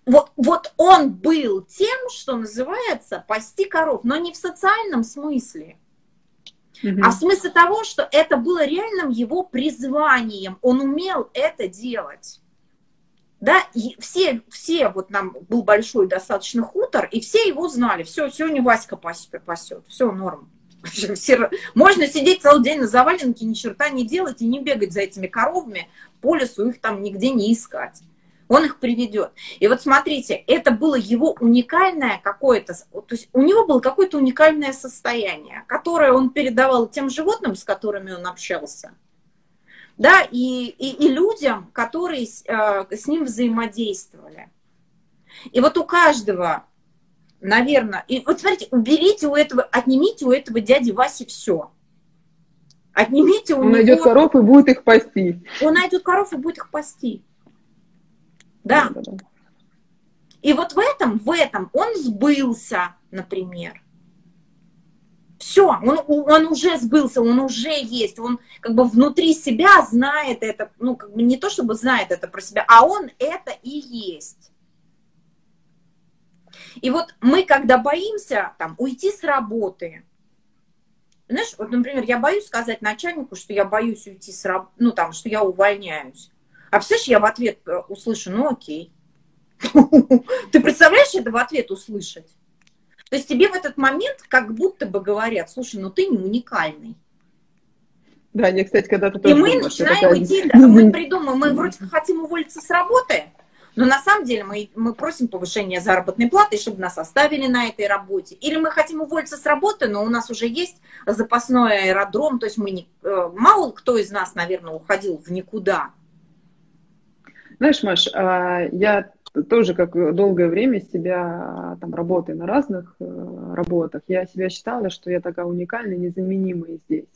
Вот, вот он был тем, что называется пасти коров, но не в социальном смысле, а в смысле того, что это было реальным его призванием. Он умел это делать. Да, и все, все, вот нам был большой достаточно хутор, и все его знали. Все, сегодня Васька пасет, все норм. Все, можно сидеть целый день на заваленке, ни черта не делать и не бегать за этими коровами по лесу, их там нигде не искать он их приведет. И вот смотрите, это было его уникальное какое-то, то есть у него было какое-то уникальное состояние, которое он передавал тем животным, с которыми он общался, да, и, и, и людям, которые с, э, с ним взаимодействовали. И вот у каждого, наверное, и вот смотрите, уберите у этого, отнимите у этого дяди Васи все. Отнимите у он него... найдет коров и будет их пасти. Он найдет коров и будет их пасти. Да. И вот в этом, в этом он сбылся, например. Все, он, он уже сбылся, он уже есть, он как бы внутри себя знает это, ну, как бы не то чтобы знает это про себя, а он это и есть. И вот мы, когда боимся там, уйти с работы, знаешь, вот, например, я боюсь сказать начальнику, что я боюсь уйти с работы, ну, там, что я увольняюсь. А представляешь, я в ответ э, услышу, ну, окей. Ты представляешь это в ответ услышать? То есть тебе в этот момент как будто бы говорят, слушай, ну ты не уникальный. Да, я, кстати, когда-то тоже... И мы начинаем идти, да, мы придумаем, мы вроде хотим уволиться с работы, но на самом деле мы, мы просим повышения заработной платы, чтобы нас оставили на этой работе. Или мы хотим уволиться с работы, но у нас уже есть запасной аэродром, то есть мы не, э, мало кто из нас, наверное, уходил в никуда. Знаешь, Маш, а, я тоже как долгое время себя, там, работая на разных э, работах, я себя считала, что я такая уникальная, незаменимая здесь.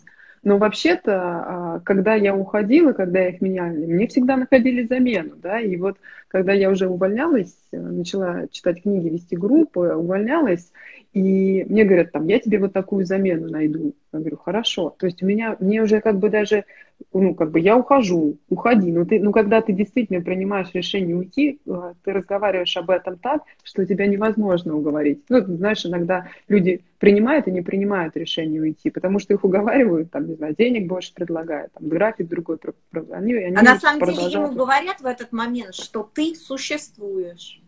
Но вообще-то, а, когда я уходила, когда их меняли, мне всегда находили замену, да, и вот когда я уже увольнялась, э, начала читать книги, вести группы, увольнялась, и мне говорят, там, я тебе вот такую замену найду. Я говорю, хорошо. То есть у меня, мне уже как бы даже, ну, как бы я ухожу, уходи. Но ты, ну, когда ты действительно принимаешь решение уйти, э, ты разговариваешь об этом так, что тебя невозможно уговорить. Ну, знаешь, иногда люди принимают и не принимают решение уйти, потому что их уговаривают, там, не знаю, денег больше предлагают, там, график другой. Они, они а на самом деле ему говорят в этот момент, что ты существуешь.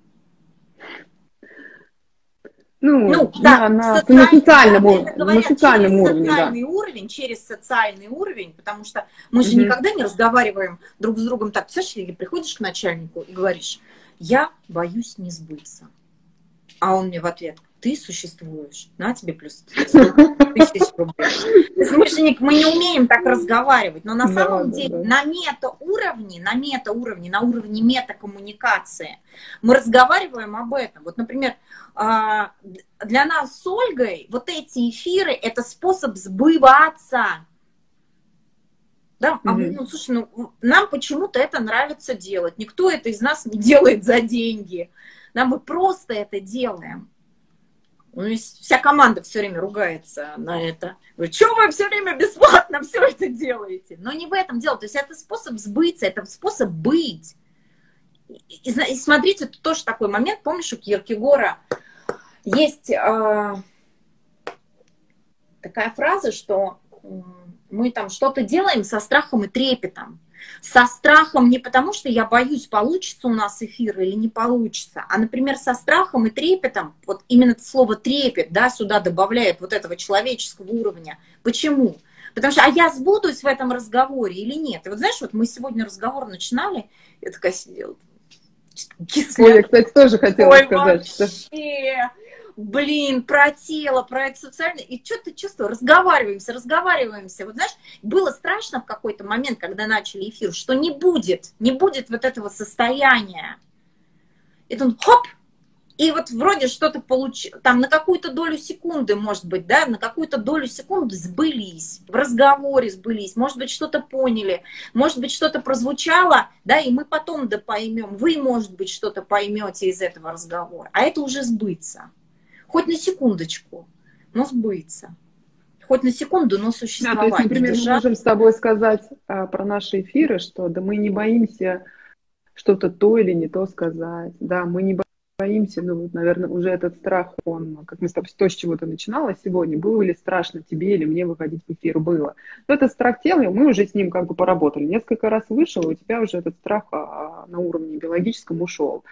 Ну, ну да, на, на, на социальном, уровне, на социальном через уровне, социальный да. уровень, через социальный уровень, потому что мы же mm никогда не разговариваем друг с другом так. Представляешь, или приходишь к начальнику и говоришь, я боюсь не сбыться. А он мне в ответ, ты существуешь, на тебе плюс тысяч рублей. Не, мы не умеем так разговаривать, но на да, самом да, деле да. на мета-уровне, на мета-уровне, на уровне метакоммуникации мы разговариваем об этом. Вот, например, а, для нас с Ольгой вот эти эфиры – это способ сбываться. Да, а мы, ну, слушай, ну, нам почему-то это нравится делать. Никто это из нас не делает за деньги. Да, мы просто это делаем. Ну, вся команда все время ругается на это. Говорит, что вы все время бесплатно все это делаете? Но не в этом дело. То есть это способ сбыться, это способ быть. И, и смотрите, это тоже такой момент. Помнишь, у Киркегора есть э, такая фраза, что мы там что-то делаем со страхом и трепетом со страхом не потому, что я боюсь, получится у нас эфир или не получится, а, например, со страхом и трепетом, вот именно это слово трепет, да, сюда добавляет вот этого человеческого уровня. Почему? Потому что, а я сбудусь в этом разговоре или нет? И вот знаешь, вот мы сегодня разговор начинали, я такая сидела, кисля. Ой, я, кстати, тоже хотела Ой, сказать, вообще. что блин, про тело, про социальное, и что ты чувствую, разговариваемся, разговариваемся. Вот знаешь, было страшно в какой-то момент, когда начали эфир, что не будет, не будет вот этого состояния. И тут хоп, и вот вроде что-то получилось, там на какую-то долю секунды, может быть, да, на какую-то долю секунды сбылись, в разговоре сбылись, может быть, что-то поняли, может быть, что-то прозвучало, да, и мы потом да поймем, вы, может быть, что-то поймете из этого разговора, а это уже сбыться хоть на секундочку, но сбыться. Хоть на секунду, но существовать. Да, то есть, например, мы можем с тобой сказать а, про наши эфиры, что да мы не боимся что-то то или не то сказать. Да, мы не боимся, ну вот, наверное, уже этот страх, он, как мы с тобой, то, с чего ты начинала сегодня, было ли страшно тебе или мне выходить в эфир, было. Но этот страх тела, мы уже с ним как бы поработали. Несколько раз вышел, у тебя уже этот страх а, на уровне биологическом ушел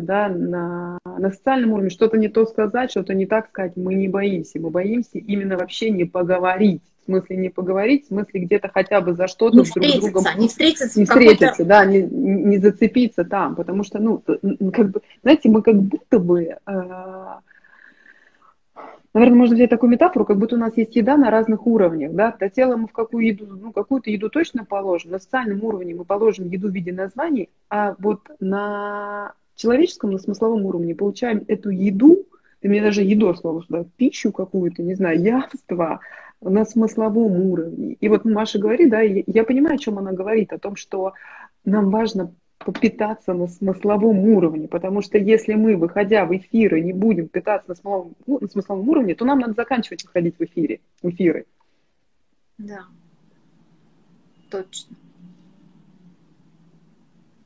да, на, на социальном уровне что-то не то сказать, что-то не так сказать, мы не боимся. Мы боимся именно вообще не поговорить. В смысле не поговорить, в смысле где-то хотя бы за что-то друг встретиться, другом... Не встретиться, не встретиться, да, не, не зацепиться там, потому что, ну, как бы, знаете, мы как будто бы... Э, Наверное, можно взять такую метафору, как будто у нас есть еда на разных уровнях, да, до тела мы в какую еду, ну, какую-то еду точно положим, на социальном уровне мы положим еду в виде названий, а вот на человеческом, на смысловом уровне получаем эту еду, ты мне даже еду слово сюда, пищу какую-то, не знаю, явство на смысловом уровне. И вот Маша говорит, да, я понимаю, о чем она говорит, о том, что нам важно попитаться на смысловом уровне, потому что если мы, выходя в эфиры, не будем питаться на смысловом, ну, на смысловом уровне, то нам надо заканчивать выходить в эфире, эфиры. Да, точно.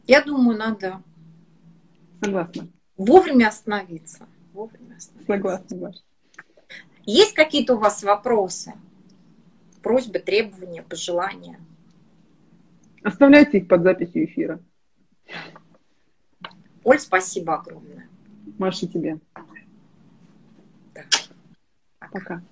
Я думаю, надо Согласна. вовремя остановиться. Вовремя остановиться. Согласна, Маша. Есть какие-то у вас вопросы? Просьбы, требования, пожелания? Оставляйте их под записью эфира. Оль, спасибо огромное. Маша, тебе. Да. Пока.